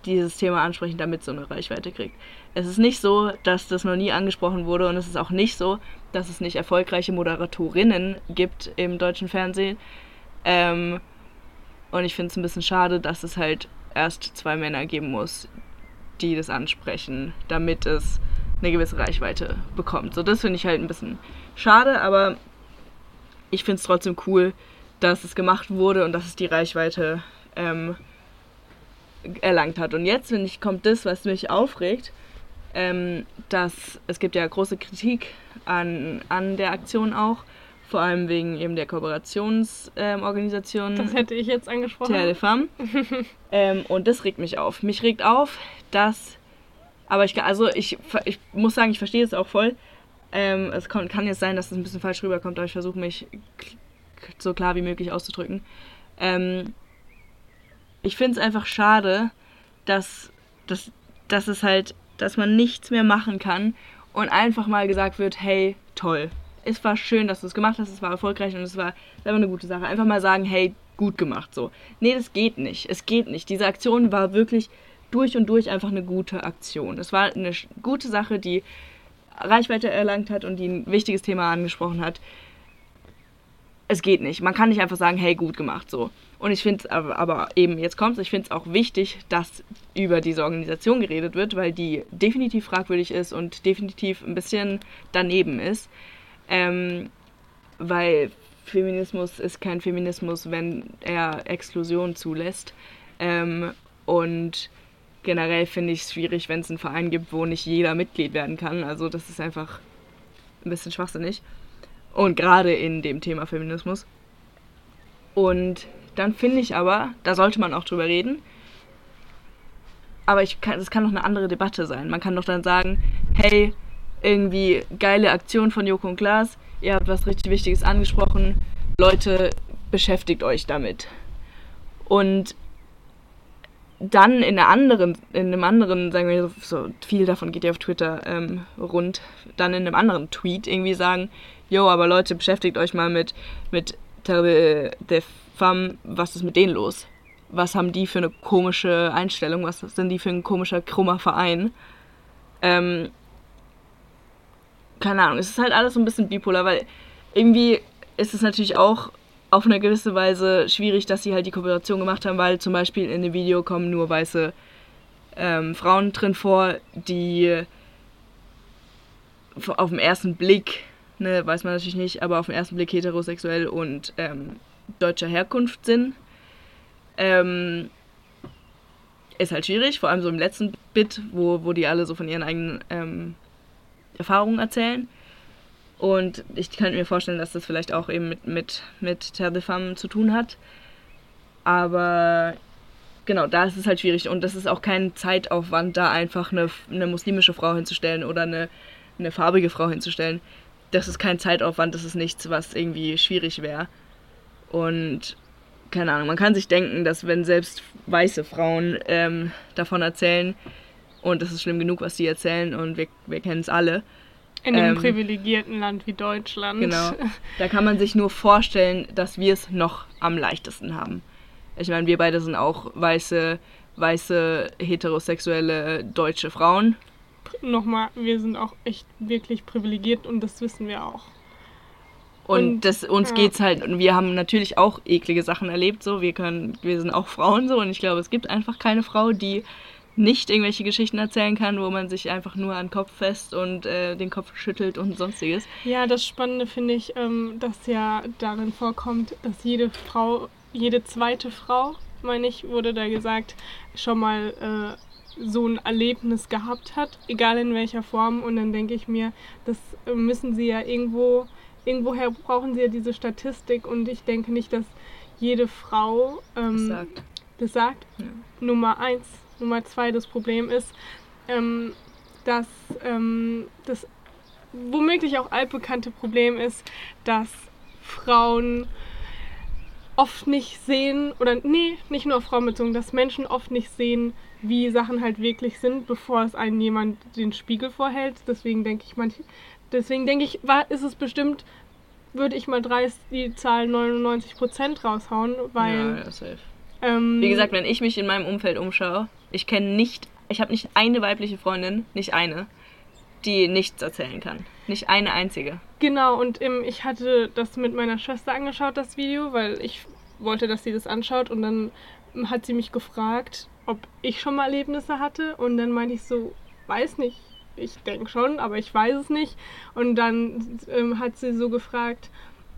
dieses Thema ansprechen, damit es so eine Reichweite kriegt. Es ist nicht so, dass das noch nie angesprochen wurde und es ist auch nicht so, dass es nicht erfolgreiche Moderatorinnen gibt im deutschen Fernsehen. Ähm, und ich finde es ein bisschen schade, dass es halt erst zwei Männer geben muss, die das ansprechen, damit es eine gewisse Reichweite bekommt. So, das finde ich halt ein bisschen schade, aber ich finde es trotzdem cool, dass es gemacht wurde und dass es die Reichweite ähm, erlangt hat. Und jetzt, finde ich, kommt das, was mich aufregt, ähm, dass es gibt ja große Kritik an, an der Aktion auch, vor allem wegen eben der Kooperationsorganisation. das hätte ich jetzt angesprochen. Terre de Femme. ähm, und das regt mich auf. Mich regt auf, dass, aber ich, also ich, ich muss sagen, ich verstehe es auch voll. Ähm, es kann, kann jetzt sein, dass es ein bisschen falsch rüberkommt, aber ich versuche mich so klar wie möglich auszudrücken. Ähm, ich finde es einfach schade, dass, dass, dass es halt dass man nichts mehr machen kann und einfach mal gesagt wird, hey, toll. Es war schön, dass du es gemacht hast, es war erfolgreich und es war selber eine gute Sache. Einfach mal sagen, hey, gut gemacht so. Nee, das geht nicht. Es geht nicht. Diese Aktion war wirklich durch und durch einfach eine gute Aktion. Es war eine gute Sache, die Reichweite erlangt hat und die ein wichtiges Thema angesprochen hat. Es geht nicht. Man kann nicht einfach sagen, hey, gut gemacht so. Und ich finde es aber, aber, eben, jetzt kommt ich finde es auch wichtig, dass über diese Organisation geredet wird, weil die definitiv fragwürdig ist und definitiv ein bisschen daneben ist. Ähm, weil Feminismus ist kein Feminismus, wenn er Exklusion zulässt. Ähm, und generell finde ich es schwierig, wenn es einen Verein gibt, wo nicht jeder Mitglied werden kann. Also das ist einfach ein bisschen schwachsinnig. Und gerade in dem Thema Feminismus. Und dann finde ich aber, da sollte man auch drüber reden. Aber ich kann, das kann doch eine andere Debatte sein. Man kann doch dann sagen, hey, irgendwie geile Aktion von Joko und Klaas, ihr habt was richtig Wichtiges angesprochen, Leute, beschäftigt euch damit. Und dann in anderen, in einem anderen, sagen wir so, viel davon geht ja auf Twitter ähm, rund, dann in einem anderen Tweet irgendwie sagen, jo, aber Leute, beschäftigt euch mal mit, mit Terre Femme, was ist mit denen los? Was haben die für eine komische Einstellung? Was sind die für ein komischer, krummer Verein? Ähm, keine Ahnung, es ist halt alles so ein bisschen bipolar, weil irgendwie ist es natürlich auch auf eine gewisse Weise schwierig, dass sie halt die Kooperation gemacht haben, weil zum Beispiel in dem Video kommen nur weiße ähm, Frauen drin vor, die auf den ersten Blick, ne, weiß man natürlich nicht, aber auf den ersten Blick heterosexuell und ähm, deutscher Herkunft sind. Ähm, ist halt schwierig, vor allem so im letzten Bit, wo, wo die alle so von ihren eigenen ähm, Erfahrungen erzählen. Und ich könnte mir vorstellen, dass das vielleicht auch eben mit, mit, mit Terre de Femme zu tun hat. Aber genau, da ist es halt schwierig. Und das ist auch kein Zeitaufwand, da einfach eine, eine muslimische Frau hinzustellen oder eine, eine farbige Frau hinzustellen. Das ist kein Zeitaufwand, das ist nichts, was irgendwie schwierig wäre. Und keine Ahnung, man kann sich denken, dass wenn selbst weiße Frauen ähm, davon erzählen, und das ist schlimm genug, was die erzählen, und wir, wir kennen es alle. In einem ähm, privilegierten Land wie Deutschland. Genau. Da kann man sich nur vorstellen, dass wir es noch am leichtesten haben. Ich meine, wir beide sind auch weiße, weiße, heterosexuelle deutsche Frauen. Nochmal, wir sind auch echt wirklich privilegiert und das wissen wir auch. Und, und das, uns ja. geht's halt, und wir haben natürlich auch eklige Sachen erlebt, so, wir können, wir sind auch Frauen so, und ich glaube, es gibt einfach keine Frau, die nicht irgendwelche Geschichten erzählen kann, wo man sich einfach nur an den Kopf fest und äh, den Kopf schüttelt und sonstiges. Ja, das Spannende finde ich, ähm, dass ja darin vorkommt, dass jede Frau, jede zweite Frau, meine ich, wurde da gesagt, schon mal so ein Erlebnis gehabt hat, egal in welcher Form. Und dann denke ich mir, das müssen sie ja irgendwo, irgendwoher brauchen sie ja diese Statistik. Und ich denke nicht, dass jede Frau ähm, Das sagt. das sagt. Ja. Nummer eins. Nummer zwei, das Problem ist, ähm, dass ähm, das womöglich auch altbekannte Problem ist, dass Frauen oft nicht sehen, oder nee, nicht nur auf Frauen bezogen, dass Menschen oft nicht sehen, wie Sachen halt wirklich sind, bevor es einen jemand den Spiegel vorhält. Deswegen denke ich manch, deswegen denke ich, war, ist es bestimmt, würde ich mal dreist die Zahl 99% raushauen, weil ja, ja, safe. ähm, Wie gesagt, wenn ich mich in meinem Umfeld umschaue, ich kenne nicht, ich habe nicht eine weibliche Freundin, nicht eine, die nichts erzählen kann. Nicht eine einzige. Genau, und ähm, ich hatte das mit meiner Schwester angeschaut, das Video, weil ich wollte, dass sie das anschaut und dann hat sie mich gefragt, ob ich schon mal Erlebnisse hatte und dann meinte ich so, weiß nicht, ich denke schon, aber ich weiß es nicht und dann ähm, hat sie so gefragt,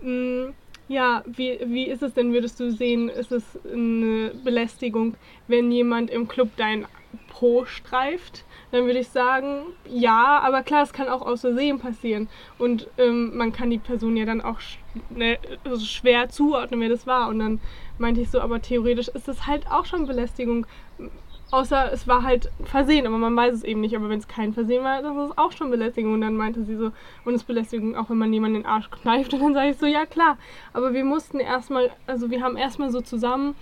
"Mm, ja, wie, wie ist es denn, würdest du sehen, ist es eine Belästigung, wenn jemand im Club dein Po streift? Dann würde ich sagen, ja, aber klar, es kann auch aus Versehen passieren. Und ähm, man kann die Person ja dann auch sch ne, also schwer zuordnen, wer das war. Und dann meinte ich so, aber theoretisch ist es halt auch schon Belästigung. Außer es war halt Versehen, aber man weiß es eben nicht. Aber wenn es kein Versehen war, dann ist es auch schon Belästigung. Und dann meinte sie so, und es ist Belästigung auch, wenn man jemanden den Arsch kneift. Und dann sage ich so, ja klar. Aber wir mussten erstmal, also wir haben erstmal so zusammen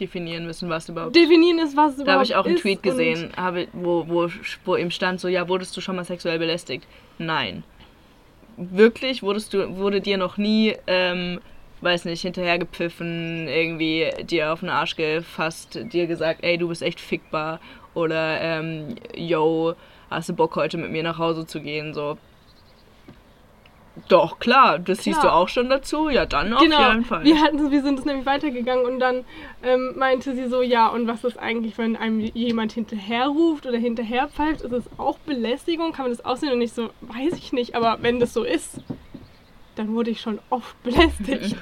Definieren müssen, was überhaupt. definieren ist, was es Da überhaupt habe ich auch einen. Tweet gesehen, habe, wo, wo, wo ihm stand so, ja, wurdest du schon mal sexuell belästigt? Nein. Wirklich? Wurdest du, wurde dir noch nie, ähm, weiß nicht, hinterhergepfiffen, irgendwie dir auf den Arsch gefasst, dir gesagt, ey, du bist echt fickbar oder ähm, yo, hast du Bock heute mit mir nach Hause zu gehen, so. Doch, klar, das siehst du Klar. auch schon dazu, ja dann auf Genau, jeden Fall. wir, hatten, wir sind es nämlich weitergegangen und dann ähm, meinte sie so, ja, und was ist eigentlich, wenn einem jemand hinterherruft oder hinterherpfeift, ist es auch Belästigung? Kann man das aussehen? Und ich so, weiß ich nicht, aber wenn das so ist, dann wurde ich schon oft belästigt.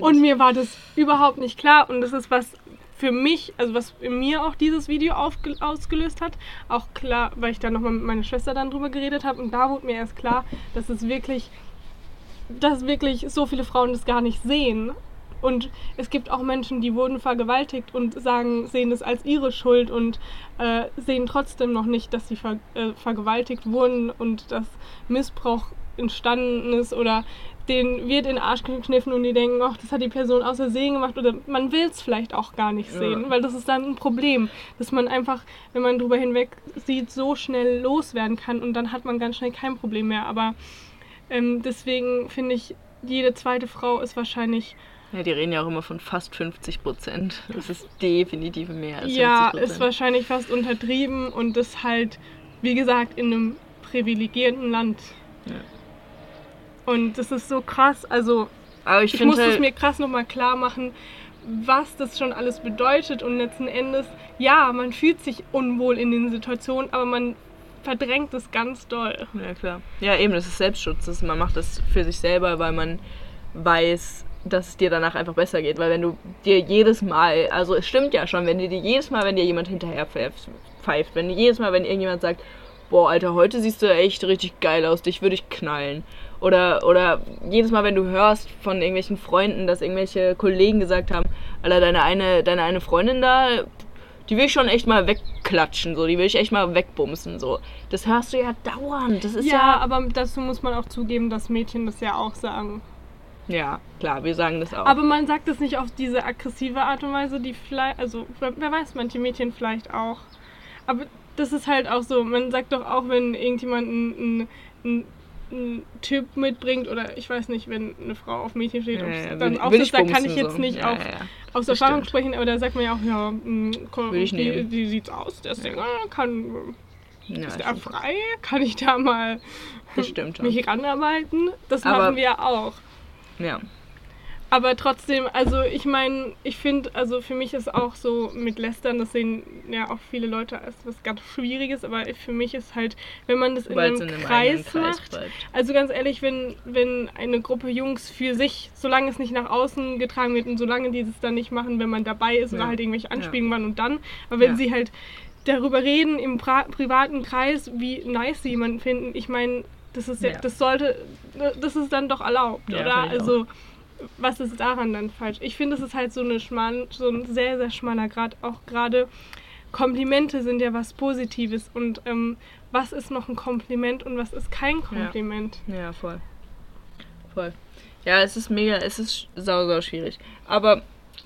und mir war das überhaupt nicht klar und das ist was für mich, also was in mir auch dieses Video ausgelöst hat, auch klar, weil ich da nochmal mit meiner Schwester dann drüber geredet habe und da wurde mir erst klar, dass es wirklich dass wirklich so viele Frauen das gar nicht sehen. Und es gibt auch Menschen, die wurden vergewaltigt und sagen, sehen das als ihre Schuld und äh, sehen trotzdem noch nicht, dass sie ver äh, vergewaltigt wurden und dass Missbrauch entstanden ist oder denen wird in den Arsch gekniffen und die denken, ach, das hat die Person aus Versehen gemacht oder man will es vielleicht auch gar nicht Ja. sehen, weil das ist dann ein Problem, dass man einfach, wenn man drüber hinweg sieht, so schnell loswerden kann und dann hat man ganz schnell kein Problem mehr. Aber ähm, deswegen finde ich, jede zweite Frau ist wahrscheinlich, Ja, die reden ja auch immer von fast 50 Prozent. Das ist definitiv mehr als ja, 50 ist wahrscheinlich fast untertrieben und das halt, wie gesagt, in einem privilegierten Land. Ja. Und das ist so krass, also Aber ich, ich finde muss es halt, mir krass nochmal klar machen, was das schon alles bedeutet und letzten Endes, ja, man fühlt sich unwohl in den Situationen, aber man verdrängt es ganz doll. Ja, klar. Ja, eben, das ist Selbstschutz. Das, man macht das für sich selber, weil man weiß, dass es dir danach einfach besser geht. Weil wenn du dir jedes Mal, also es stimmt ja schon, wenn dir jedes Mal, wenn dir jemand hinterher pfeift, pfeift, wenn jedes Mal, wenn irgendjemand sagt, boah, Alter, heute siehst du echt richtig geil aus, dich würde ich knallen. Oder, oder jedes Mal, wenn du hörst von irgendwelchen Freunden, dass irgendwelche Kollegen gesagt haben, Alter, deine eine, deine eine Freundin da, die will ich schon echt mal wegklatschen, so, die will ich echt mal wegbumsen, so. Das hörst du ja dauernd. Das ist Ja, ja. aber dazu muss man auch zugeben, dass Mädchen das ja auch sagen. Ja, klar, wir sagen das auch. Aber man sagt es nicht auf diese aggressive Art und Weise, die vielleicht, also wer wer weiß, manche Mädchen vielleicht auch. Aber das ist halt auch so, man sagt doch auch, wenn irgendjemand einen, einen, einen Typ mitbringt oder ich weiß nicht, wenn eine Frau auf Mädchen steht, Ja, ja, dann auch ich da kann ich jetzt so. nicht Ja, auf, aus Das Erfahrung stimmt. sprechen, aber da sagt man ja auch, ja, mh, komm, die, nehmen. die sieht's aus, deswegen äh, kann, ja, ist das er frei, kann ich da mal das stimmt schon. mich ranarbeiten? Das Aber- machen wir auch. Ja. Aber trotzdem, also ich meine, ich finde, also für mich ist auch so mit Lästern, das sehen ja auch viele Leute als was ganz Schwieriges, aber für mich ist halt, wenn man das in einem in einem Kreis, macht, bleibt. also ganz ehrlich, wenn, wenn eine Gruppe Jungs für sich, solange es nicht nach außen getragen wird und solange die es dann nicht machen, wenn man dabei ist Ja. oder halt irgendwelche Ja. Anspielungen waren und dann, aber wenn Ja. sie halt darüber reden im pra privaten Kreis, wie nice sie jemanden finden. Ich meine, das ist ja, Ja. das sollte, das ist dann doch erlaubt, Ja, oder? Also, was ist daran dann falsch? Ich finde, es ist halt so eine schmal, so ein sehr, sehr schmaler Grad. Auch gerade Komplimente sind ja was Positives und ähm, was ist noch ein Kompliment und was ist kein Kompliment? Ja, voll. Voll. Ja, es ist mega, es ist sau, sau schwierig. Aber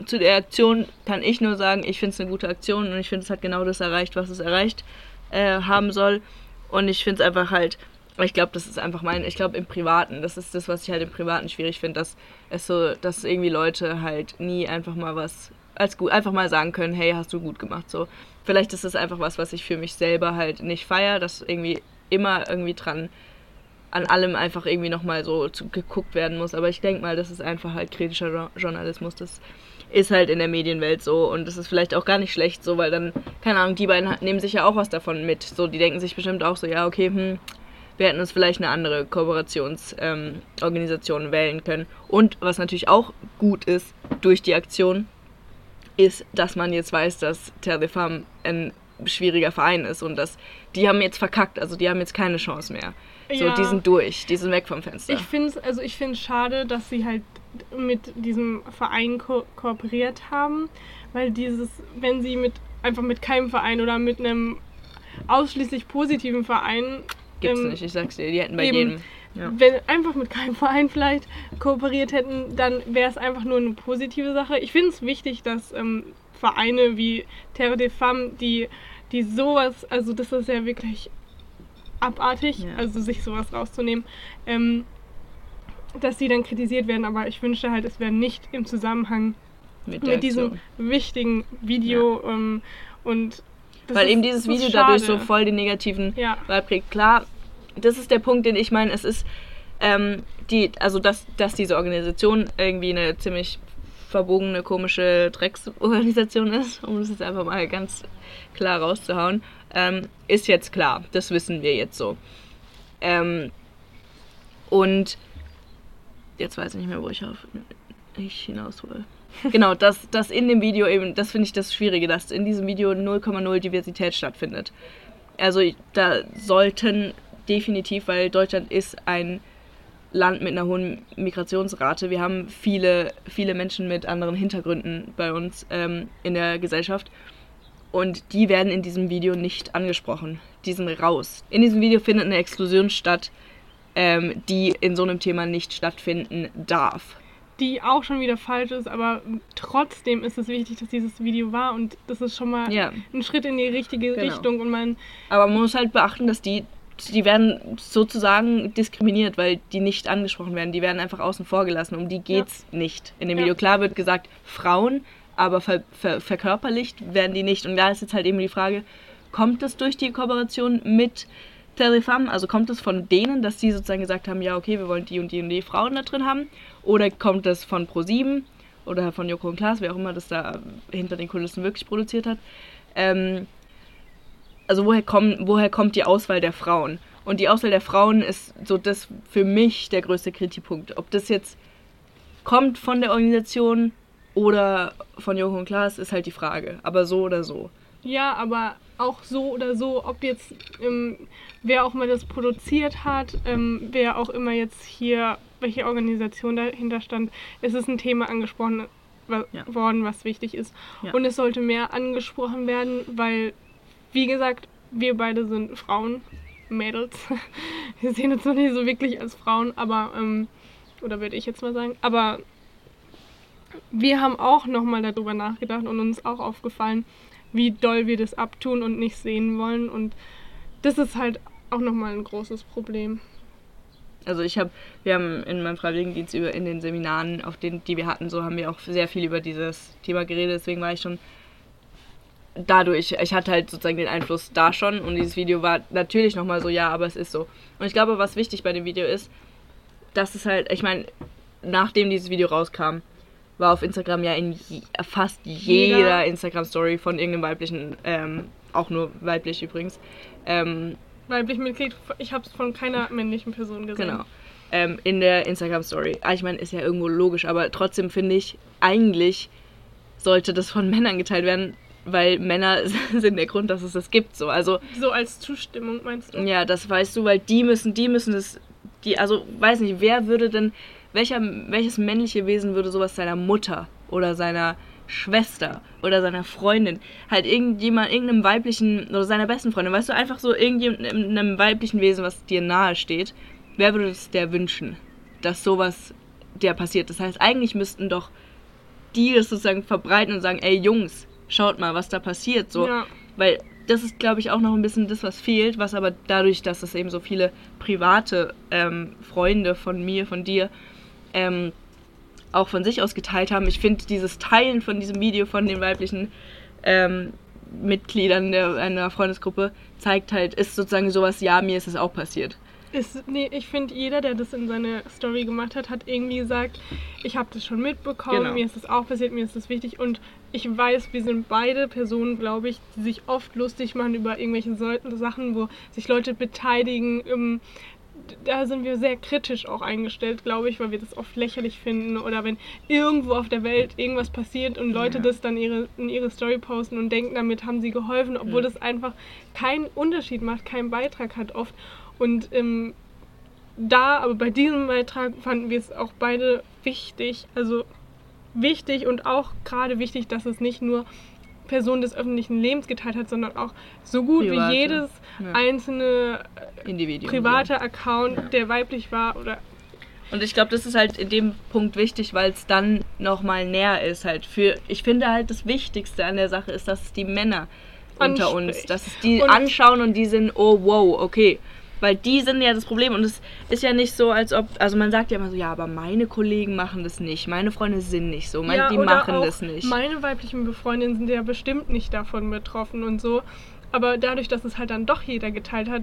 zu der Aktion kann ich nur sagen, ich finde es eine gute Aktion und ich finde, es hat genau das erreicht, was es erreicht äh, haben soll. Und ich finde es einfach halt, ich glaube, das ist einfach mein, ich glaube im Privaten, das ist das, was ich halt im Privaten schwierig finde, dass es so, dass irgendwie Leute halt nie einfach mal was als gut, einfach mal sagen können, hey, hast du gut gemacht, so. Vielleicht ist das einfach was, was ich für mich selber halt nicht feier, dass irgendwie immer irgendwie dran an allem einfach irgendwie nochmal so zu, geguckt werden muss. Aber ich denke mal, das ist einfach halt kritischer Jo- Journalismus. Das ist halt in der Medienwelt so und das ist vielleicht auch gar nicht schlecht so, weil dann, keine Ahnung, die beiden nehmen sich ja auch was davon mit. So, die denken sich bestimmt auch so, ja, okay, hm, wir hätten uns vielleicht eine andere Kooperationsorganisation ähm, wählen können. Und was natürlich auch gut ist durch die Aktion, ist, dass man jetzt weiß, dass Terre des Femmes ein schwieriger Verein ist und dass die haben jetzt verkackt, also die haben jetzt keine Chance mehr. So, Ja. die sind durch, die sind weg vom Fenster. Ich finde es also ich find's schade, dass sie halt mit diesem Verein ko kooperiert haben, weil dieses, wenn sie mit einfach mit keinem Verein oder mit einem ausschließlich positiven Verein Gibt's ähm, nicht, ich sag's dir, die hätten bei eben. jedem. Ja. Wenn einfach mit keinem Verein vielleicht kooperiert hätten, dann wäre es einfach nur eine positive Sache. Ich finde es wichtig, dass ähm, Vereine wie Terre des Femmes, die, die sowas, also das ist ja wirklich abartig, Ja. also sich sowas rauszunehmen, ähm, dass die dann kritisiert werden. Aber ich wünschte halt, es wäre nicht im Zusammenhang Mit, mit diesem wichtigen Video ähm, und das Weil ist- eben dieses Video dadurch so voll den negativen Ja. Vibe kriegt. Klar, das ist der Punkt, den ich meine, es ist ähm, die, also dass, dass diese Organisation irgendwie eine ziemlich verbogene, komische Drecksorganisation ist, um das jetzt einfach mal ganz klar rauszuhauen, ähm, ist jetzt klar. Das wissen wir jetzt so. Ähm, und jetzt weiß ich nicht mehr, wo ich auf ich hinaus will. Genau, dass, dass in dem Video eben, das finde ich das Schwierige, dass in diesem Video 0,0 Diversität stattfindet. Also da sollten definitiv, weil Deutschland ist ein Land mit einer hohen Migrationsrate. Wir haben viele, viele Menschen mit anderen Hintergründen bei uns ähm, in der Gesellschaft. Und die werden in diesem Video nicht angesprochen. Die sind raus. In diesem Video findet eine Exklusion statt, ähm, die in so einem Thema nicht stattfinden darf. Die auch schon wieder falsch ist, aber trotzdem ist es wichtig, dass dieses Video war und das ist schon mal Ja. ein Schritt in die richtige Genau. Richtung und man Aber man muss halt beachten, dass die, die werden sozusagen diskriminiert, weil die nicht angesprochen werden. Die werden einfach außen vor gelassen. Um die geht's nicht. In dem Ja. Video klar wird gesagt, Frauen, aber ver, ver, verkörperlicht werden die nicht. Und da ist jetzt halt eben die Frage, kommt das durch die Kooperation mit Terifam? Also kommt es von denen, dass die sozusagen gesagt haben, ja, okay, wir wollen die und die und die Frauen da drin haben? Oder kommt das von Pro7 oder von Joko und Klaas, wer auch immer das da hinter den Kulissen wirklich produziert hat? Ähm, also woher, kommen, woher kommt die Auswahl der Frauen? Und die Auswahl der Frauen ist so das für mich der größte Kritikpunkt. Ob das jetzt kommt von der Organisation oder von Joko und Klaas, ist halt die Frage. Aber so oder so. Ja, aber auch so oder so, ob jetzt ähm, wer auch mal das produziert hat, ähm, wer auch immer jetzt hier, welche Organisation dahinter stand, es ist ein Thema angesprochen wa- Ja. worden, was wichtig ist. Ja. Und es sollte mehr angesprochen werden, weil, wie gesagt, wir beide sind Frauen, Mädels. Wir sehen uns noch nicht so wirklich als Frauen, aber, ähm, oder würde ich jetzt mal sagen, aber wir haben auch nochmal darüber nachgedacht und uns auch aufgefallen, wie doll wir das abtun und nicht sehen wollen. Und das ist halt auch nochmal ein großes Problem. Also ich habe, wir haben in meinem Freiwilligendienst über in den Seminaren, auf denen, die wir hatten, so haben wir auch sehr viel über dieses Thema geredet. Deswegen war ich schon dadurch, ich hatte halt sozusagen den Einfluss da schon und dieses Video war natürlich nochmal so, ja, aber es ist so. Und ich glaube, was wichtig bei dem Video ist, dass es halt, ich meine, nachdem dieses Video rauskam, war auf Instagram ja in je, fast jeder, Jeder. Instagram-Story von irgendeinem weiblichen, ähm, auch nur weiblich übrigens, ähm, Weiblich Mitglied, ich habe es von keiner männlichen Person gesehen. Genau. Ähm, in der Instagram-Story. Ah, ich meine, ist ja irgendwo logisch, aber trotzdem finde ich, eigentlich sollte das von Männern geteilt werden. weil Männer sind der Grund, dass es das gibt. So, also So als Zustimmung meinst du? ja, das weißt du, weil die müssen, die müssen das, die, also weiß nicht, wer würde denn, welcher, welches männliche Wesen würde sowas seiner Mutter oder seiner Schwester oder seiner Freundin, halt irgendjemand, irgendeinem weiblichen oder seiner besten Freundin, weißt du, einfach so irgendeinem weiblichen Wesen, was dir nahe steht, wer würde es der wünschen, dass sowas der passiert? Das heißt, eigentlich müssten doch die das sozusagen verbreiten und sagen, ey Jungs, schaut mal, was da passiert, so, Ja. weil das ist, glaube ich, auch noch ein bisschen das, was fehlt, was aber dadurch, dass es eben so viele private ähm, Freunde von mir, von dir, ähm, auch von sich aus geteilt haben. Ich finde dieses Teilen von diesem Video von den weiblichen ähm, Mitgliedern der, einer Freundesgruppe zeigt halt, ist sozusagen sowas, ja, mir ist es auch passiert. Ist, nee, ich finde, jeder, der das in seine Story gemacht hat, hat irgendwie gesagt, ich habe das schon mitbekommen, Genau. mir ist das auch passiert, mir ist das wichtig und ich weiß, wir sind beide Personen, glaube ich, die sich oft lustig machen über irgendwelche so Sachen, wo sich Leute beteiligen. Ähm, da sind wir sehr kritisch auch eingestellt, glaube ich, weil wir das oft lächerlich finden oder wenn irgendwo auf der Welt irgendwas passiert und Leute Ja. das dann ihre, in ihre Story posten und denken, damit haben sie geholfen, obwohl Ja. das einfach keinen Unterschied macht, keinen Beitrag hat oft. Und ähm, da, aber bei diesem Beitrag fanden wir es auch beide wichtig, also wichtig und auch gerade wichtig, dass es nicht nur Personen des öffentlichen Lebens geteilt hat, sondern auch so gut Private, wie jedes ja. einzelne Individuum. private Account, der weiblich war oder Und ich glaube, das ist halt in dem Punkt wichtig, weil es dann nochmal näher ist halt für. Ich finde halt das Wichtigste an der Sache ist, dass es die Männer unter uns, Anspricht. dass es die Und- anschauen und die sind, oh wow, okay. Weil die sind ja das Problem und es ist ja nicht so, als ob, also man sagt ja immer so, ja, aber meine Kollegen machen das nicht, meine Freunde sind nicht so, mein, ja, die machen das nicht. Meine weiblichen Befreundinnen sind ja bestimmt nicht davon betroffen und so. Aber dadurch, dass es halt dann doch jeder geteilt hat,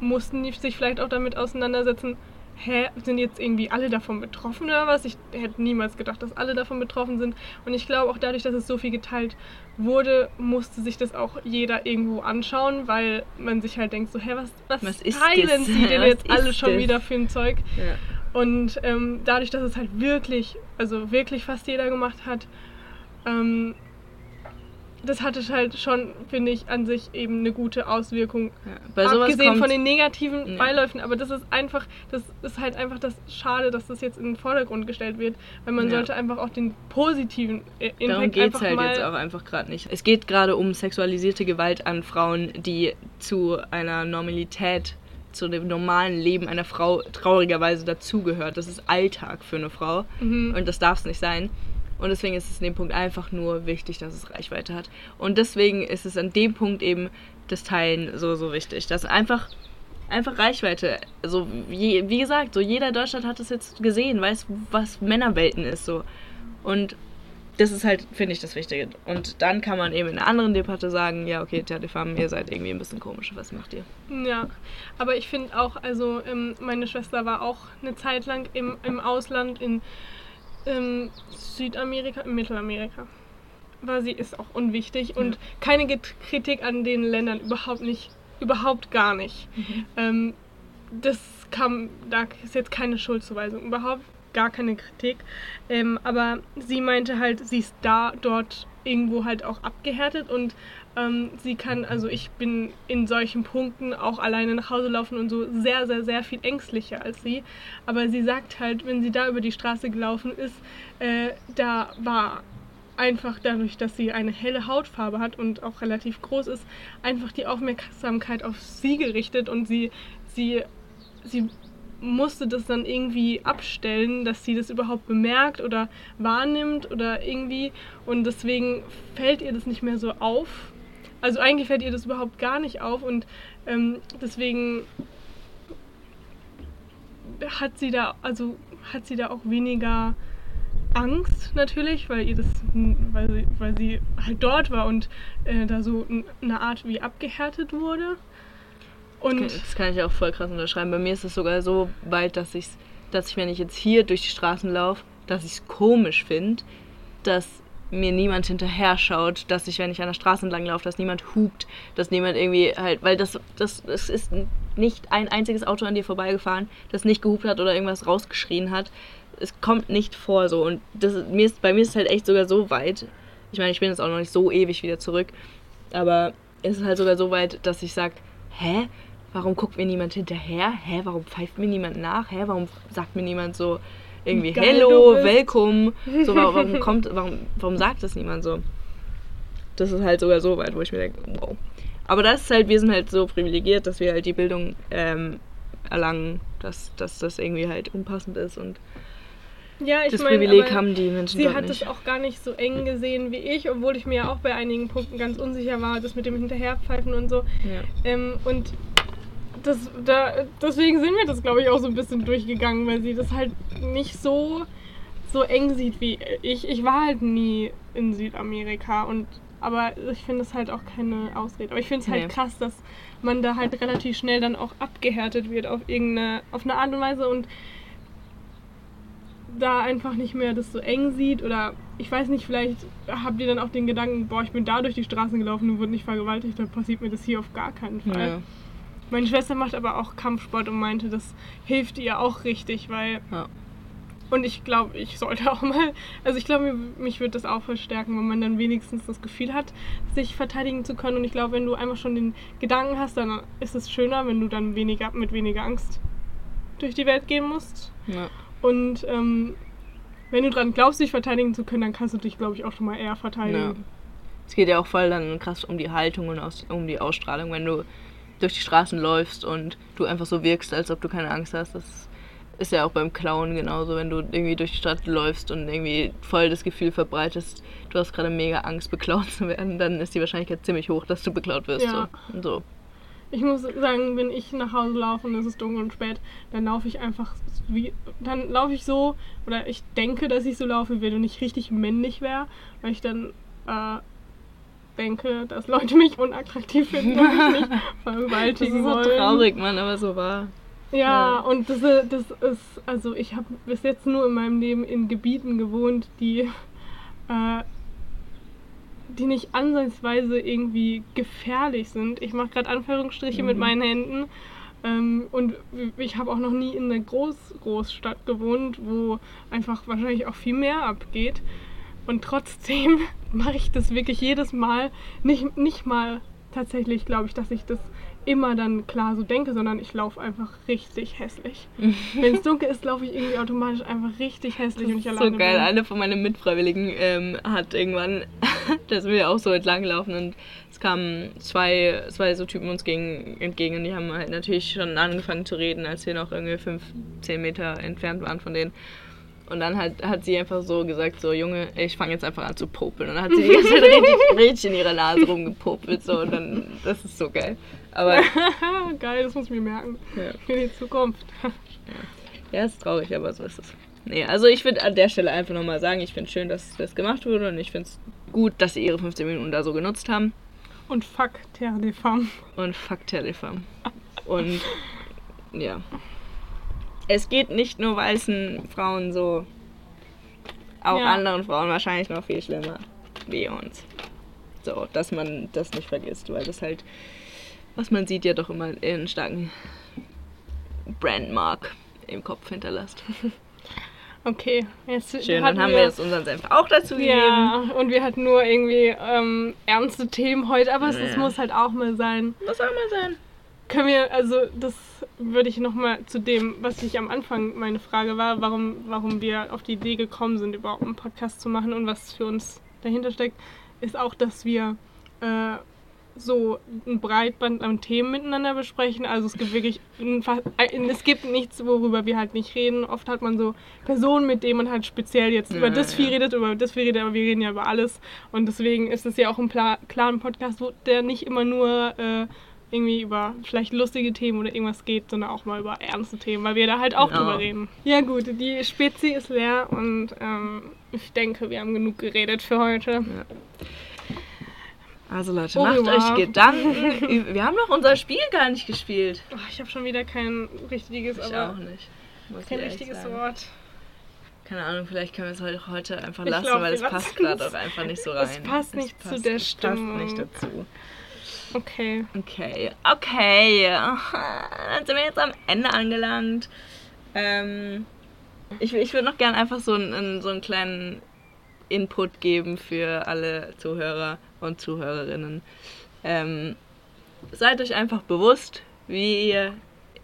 mussten die sich vielleicht auch damit auseinandersetzen, hä, sind jetzt irgendwie alle davon betroffen oder was? Ich hätte niemals gedacht, dass alle davon betroffen sind. Und ich glaube auch dadurch, dass es so viel geteilt wurde, musste sich das auch jeder irgendwo anschauen, weil man sich halt denkt so, hä, was, was, Was ist teilen das? sie denn jetzt alle ist schon das? wieder für ein Zeug? ja. Und ähm, dadurch, dass es halt wirklich, also wirklich fast jeder gemacht hat, ähm, das hatte halt schon, finde ich, an sich eben eine gute Auswirkung. Ja. Abgesehen von den negativen Ja. Beiläufen, aber das ist einfach, das ist halt einfach das Schade, dass das jetzt in den Vordergrund gestellt wird, weil man Ja. sollte einfach auch den positiven äh, Impact Darum geht es halt jetzt auch einfach gerade nicht. Es geht gerade um sexualisierte Gewalt an Frauen, die zu einer Normalität, zu dem normalen Leben einer Frau traurigerweise dazugehört. Das ist Alltag für eine Frau Mhm. und das darf es nicht sein. Und deswegen ist es in dem Punkt einfach nur wichtig, dass es Reichweite hat. Und deswegen ist es an dem Punkt eben das Teilen so, so wichtig. Dass einfach, einfach Reichweite, also wie, wie gesagt, so jeder in Deutschland hat es jetzt gesehen, weiß, was Männerwelten ist so. Und das ist halt, finde ich, das Wichtige. Und dann kann man eben in einer anderen Debatte sagen, ja, okay, Theaterfarm, ihr seid irgendwie ein bisschen komisch, was macht ihr? Ja, aber ich finde auch, also ähm, meine Schwester war auch eine Zeit lang im, im Ausland, in ähm, Südamerika, in Mittelamerika. War sie, ist auch unwichtig und keine Get- Kritik an den Ländern, überhaupt nicht, überhaupt gar nicht. Ähm, das kam, da ist jetzt keine Schuldzuweisung, überhaupt gar keine Kritik. Ähm, aber sie meinte halt, sie ist da, dort irgendwo halt auch abgehärtet und ähm, sie kann, also ich bin in solchen Punkten auch alleine nach Hause laufen und so sehr, sehr, sehr viel ängstlicher als sie. Aber sie sagt halt, wenn sie da über die Straße gelaufen ist, äh, da war einfach dadurch, dass sie eine helle Hautfarbe hat und auch relativ groß ist, einfach die Aufmerksamkeit auf sie gerichtet und sie, sie, sie musste das dann irgendwie abstellen, dass sie das überhaupt bemerkt oder wahrnimmt oder irgendwie und deswegen fällt ihr das nicht mehr so auf. Also eigentlich fällt ihr das überhaupt gar nicht auf und ähm, deswegen hat sie da, also hat sie da auch weniger Angst natürlich, weil ihr das, weil sie, weil sie halt dort war und äh, da so eine Art wie abgehärtet wurde. Und Das kann ich auch voll krass unterschreiben. Bei mir ist es sogar so weit, dass, ich's, dass ich, wenn ich jetzt hier durch die Straßen laufe, dass ich es komisch finde, dass mir niemand hinterher schaut, dass ich, wenn ich an der Straße entlang laufe, dass niemand hupt, dass niemand irgendwie halt, weil das, das, das ist nicht ein einziges Auto an dir vorbeigefahren, das nicht gehupt hat oder irgendwas rausgeschrien hat. Es kommt nicht vor so. Und das, mir ist, bei mir ist es halt echt sogar so weit, Ich meine, ich bin jetzt auch noch nicht so ewig wieder zurück, aber es ist halt sogar so weit, dass ich sage, hä, warum guckt mir niemand hinterher? Hä, warum pfeift mir niemand nach? Hä, warum sagt mir niemand so irgendwie Geil, Hello, welcome? So, warum, kommt, warum, warum sagt das niemand so? Das ist halt sogar so weit, wo ich mir denke, wow. Aber das ist halt, wir sind halt so privilegiert, dass wir halt die Bildung ähm, erlangen, dass, dass das irgendwie halt unpassend ist und Ja, ich das mein, Privileg haben die Menschen Sie hat nicht. es auch gar nicht so eng gesehen wie ich, obwohl ich mir ja auch bei einigen Punkten ganz unsicher war, das mit dem Hinterherpfeifen und so. Ja. Ähm, und das, da, deswegen sind wir das, glaube ich, auch so ein bisschen durchgegangen, weil sie das halt nicht so, so eng sieht wie ich. Ich war halt nie in Südamerika und aber ich finde es halt auch keine Ausrede. Aber ich finde es halt Nee. krass, dass man da halt relativ schnell dann auch abgehärtet wird auf irgendeine, auf eine Art und Weise und da einfach nicht mehr das so eng sieht oder ich weiß nicht, vielleicht habt ihr dann auch den Gedanken, boah, ich bin da durch die Straßen gelaufen und wurde nicht vergewaltigt, dann passiert mir das hier auf gar keinen Fall. Ja. Meine Schwester macht aber auch Kampfsport und meinte, das hilft ihr auch richtig, weil. Ja. Und ich glaube, ich sollte auch mal. Also ich glaube, mich wird das auch verstärken, wenn man dann wenigstens das Gefühl hat, sich verteidigen zu können. Und ich glaube, wenn du einfach schon den Gedanken hast, dann ist es schöner, wenn du dann weniger mit weniger Angst durch die Welt gehen musst. Ja. Und ähm, wenn du dran glaubst, dich verteidigen zu können, dann kannst du dich, glaube ich, auch schon mal eher Ja. verteidigen. Es geht ja auch voll dann krass um die Haltung und aus, um die Ausstrahlung, wenn du durch die Straßen läufst und du einfach so wirkst, als ob du keine Angst hast. Das ist ja auch beim Klauen genauso, wenn du irgendwie durch die Stadt läufst und irgendwie voll das Gefühl verbreitest, du hast gerade mega Angst, beklaut zu werden, dann ist die Wahrscheinlichkeit ziemlich hoch, dass du beklaut wirst. Ja. So. So. Ich muss sagen, wenn ich nach Hause laufe und es ist dunkel und spät, dann laufe ich einfach wie. Dann laufe ich so, oder ich denke, dass ich so laufe, wie wenn ich richtig männlich wäre, weil ich dann äh, denke, dass Leute mich unattraktiv finden und mich nicht Das vergewaltigen ist so wollen. traurig, Mann, aber so war. Ja, Ja. und das, das ist, also ich habe bis jetzt nur in meinem Leben in Gebieten gewohnt, die, äh, die nicht ansatzweise irgendwie gefährlich sind. Ich mache gerade Anführungsstriche mit Mhm. meinen Händen. Ähm, und ich habe auch noch nie in einer Groß Großstadt gewohnt, wo einfach wahrscheinlich auch viel mehr abgeht. Und trotzdem mache ich das wirklich jedes Mal. Nicht, nicht mal tatsächlich, glaube ich, dass ich das immer dann klar so denke, sondern ich laufe einfach richtig hässlich. Wenn es dunkel ist, laufe ich irgendwie automatisch einfach richtig hässlich Das und ich ist so alleine geil. bin. Eine von meinen Mitfreiwilligen ähm, hat irgendwann, da sind wir auch so entlang gelaufen und es kamen zwei, zwei so Typen uns gegen, entgegen und die haben halt natürlich schon angefangen zu reden, als wir noch irgendwie fünf, zehn Meter entfernt waren von denen. Und dann hat, hat sie einfach so gesagt, so Junge, ich fange jetzt einfach an zu popeln. Und dann hat sie die ganze Zeit richtig, richtig in ihrer Nase rumgepopelt. So, und dann, das ist so geil. Aber Geil, das muss ich mir merken. ja. Für die Zukunft. Ja, ist traurig, aber so ist es. Nee, also ich würde an der Stelle einfach nochmal sagen, ich finde schön, dass das gemacht wurde und ich finde es gut, dass sie ihre 15 Minuten da so genutzt haben. Und fuck Terre des Femmes. Und fuck Telefon. Und ja. Es geht nicht nur weißen Frauen so. Auch Ja. anderen Frauen wahrscheinlich noch viel schlimmer wie uns. So, dass man das nicht vergisst, weil das halt, was man sieht, ja doch immer einen starken Brandmark im Kopf hinterlässt. Okay, jetzt Schön, dann haben wir jetzt unseren Senf auch dazu gegeben. Ja, und wir hatten nur irgendwie ähm, ernste Themen heute, aber es, es Ja. muss halt auch mal sein. Muss auch mal sein. Können wir, also das würde ich nochmal zu dem, was ich am Anfang meine Frage war, warum, warum wir auf die Idee gekommen sind, überhaupt einen Podcast zu machen und was für uns dahinter steckt, ist auch, dass wir äh, so ein Breitband an Themen miteinander besprechen. Also es gibt wirklich, ein, es gibt nichts, worüber wir halt nicht reden. Oft hat man so Personen, mit denen man halt speziell jetzt über Ja, das viel ja. redet, über das viel redet, aber wir reden ja über alles. Und deswegen ist es ja auch ein klaren Podcast, wo der nicht immer nur äh, irgendwie über vielleicht lustige Themen oder irgendwas geht, sondern auch mal über ernste Themen, weil wir da halt auch Genau. drüber reden. Ja gut, die Spezi ist leer und ähm, ich denke, wir haben genug geredet für heute. Also Leute, Au macht revoir. euch Gedanken. Wir haben noch unser Spiel gar nicht gespielt. Oh, ich habe schon wieder kein richtiges, Ich aber auch nicht. Muss kein richtiges sagen. Wort. Keine Ahnung, vielleicht können wir es heute, einfach Ich lassen, glaub, weil es passt gerade es. auch einfach nicht so rein. Es passt nicht zu der es Stimmung. Passt nicht dazu. Okay. Okay, okay. Dann sind wir jetzt am Ende angelangt. Ähm, ich ich würde noch gerne einfach so einen, so einen kleinen Input geben für alle Zuhörer und Zuhörerinnen. Ähm, seid euch einfach bewusst, wie ihr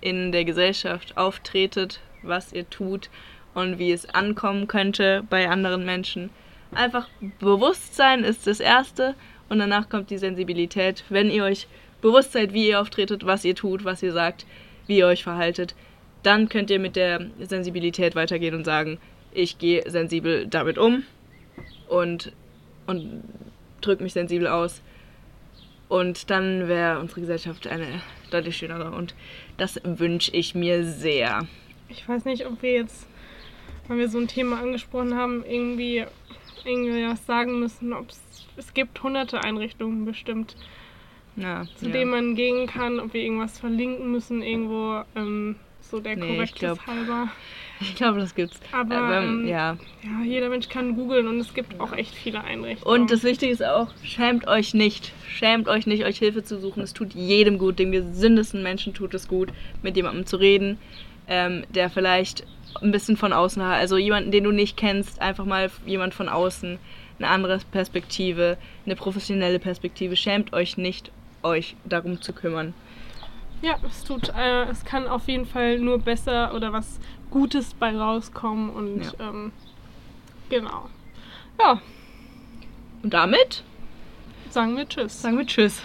in der Gesellschaft auftretet, was ihr tut und wie es ankommen könnte bei anderen Menschen. Einfach Bewusstsein ist das Erste und danach kommt die Sensibilität. Wenn ihr euch bewusst seid, wie ihr auftretet, was ihr tut, was ihr sagt, wie ihr euch verhaltet, dann könnt ihr mit der Sensibilität weitergehen und sagen, ich gehe sensibel damit um und, und drücke mich sensibel aus. Und dann wäre unsere Gesellschaft eine deutlich schönere. Und das wünsche ich mir sehr. Ich weiß nicht, ob wir jetzt, weil wir so ein Thema angesprochen haben, irgendwie, irgendwie was sagen müssen. Ob es gibt hunderte Einrichtungen bestimmt, Ja, zu ja. denen man gehen kann, ob wir irgendwas verlinken müssen irgendwo. Ähm, so der Nee, ich Korrektheit halber. Ich glaube, das gibt's. Aber, Aber, ähm, ja. Ja, jeder Mensch kann googeln und es gibt auch echt viele Einrichtungen. Und das Wichtige ist auch, schämt euch nicht. Schämt euch nicht, euch Hilfe zu suchen. Es tut jedem gut. Dem gesündesten Menschen tut es gut, mit jemandem zu reden, ähm, der vielleicht ein bisschen von außen hat. Also jemanden, den du nicht kennst, einfach mal jemand von außen, eine andere Perspektive, eine professionelle Perspektive. Schämt euch nicht, euch darum zu kümmern. Ja, es tut, äh, es kann auf jeden Fall nur besser oder was Gutes bei rauskommen und Ja. ähm, genau. Ja, Und damit sagen wir Tschüss. sagen wir Tschüss.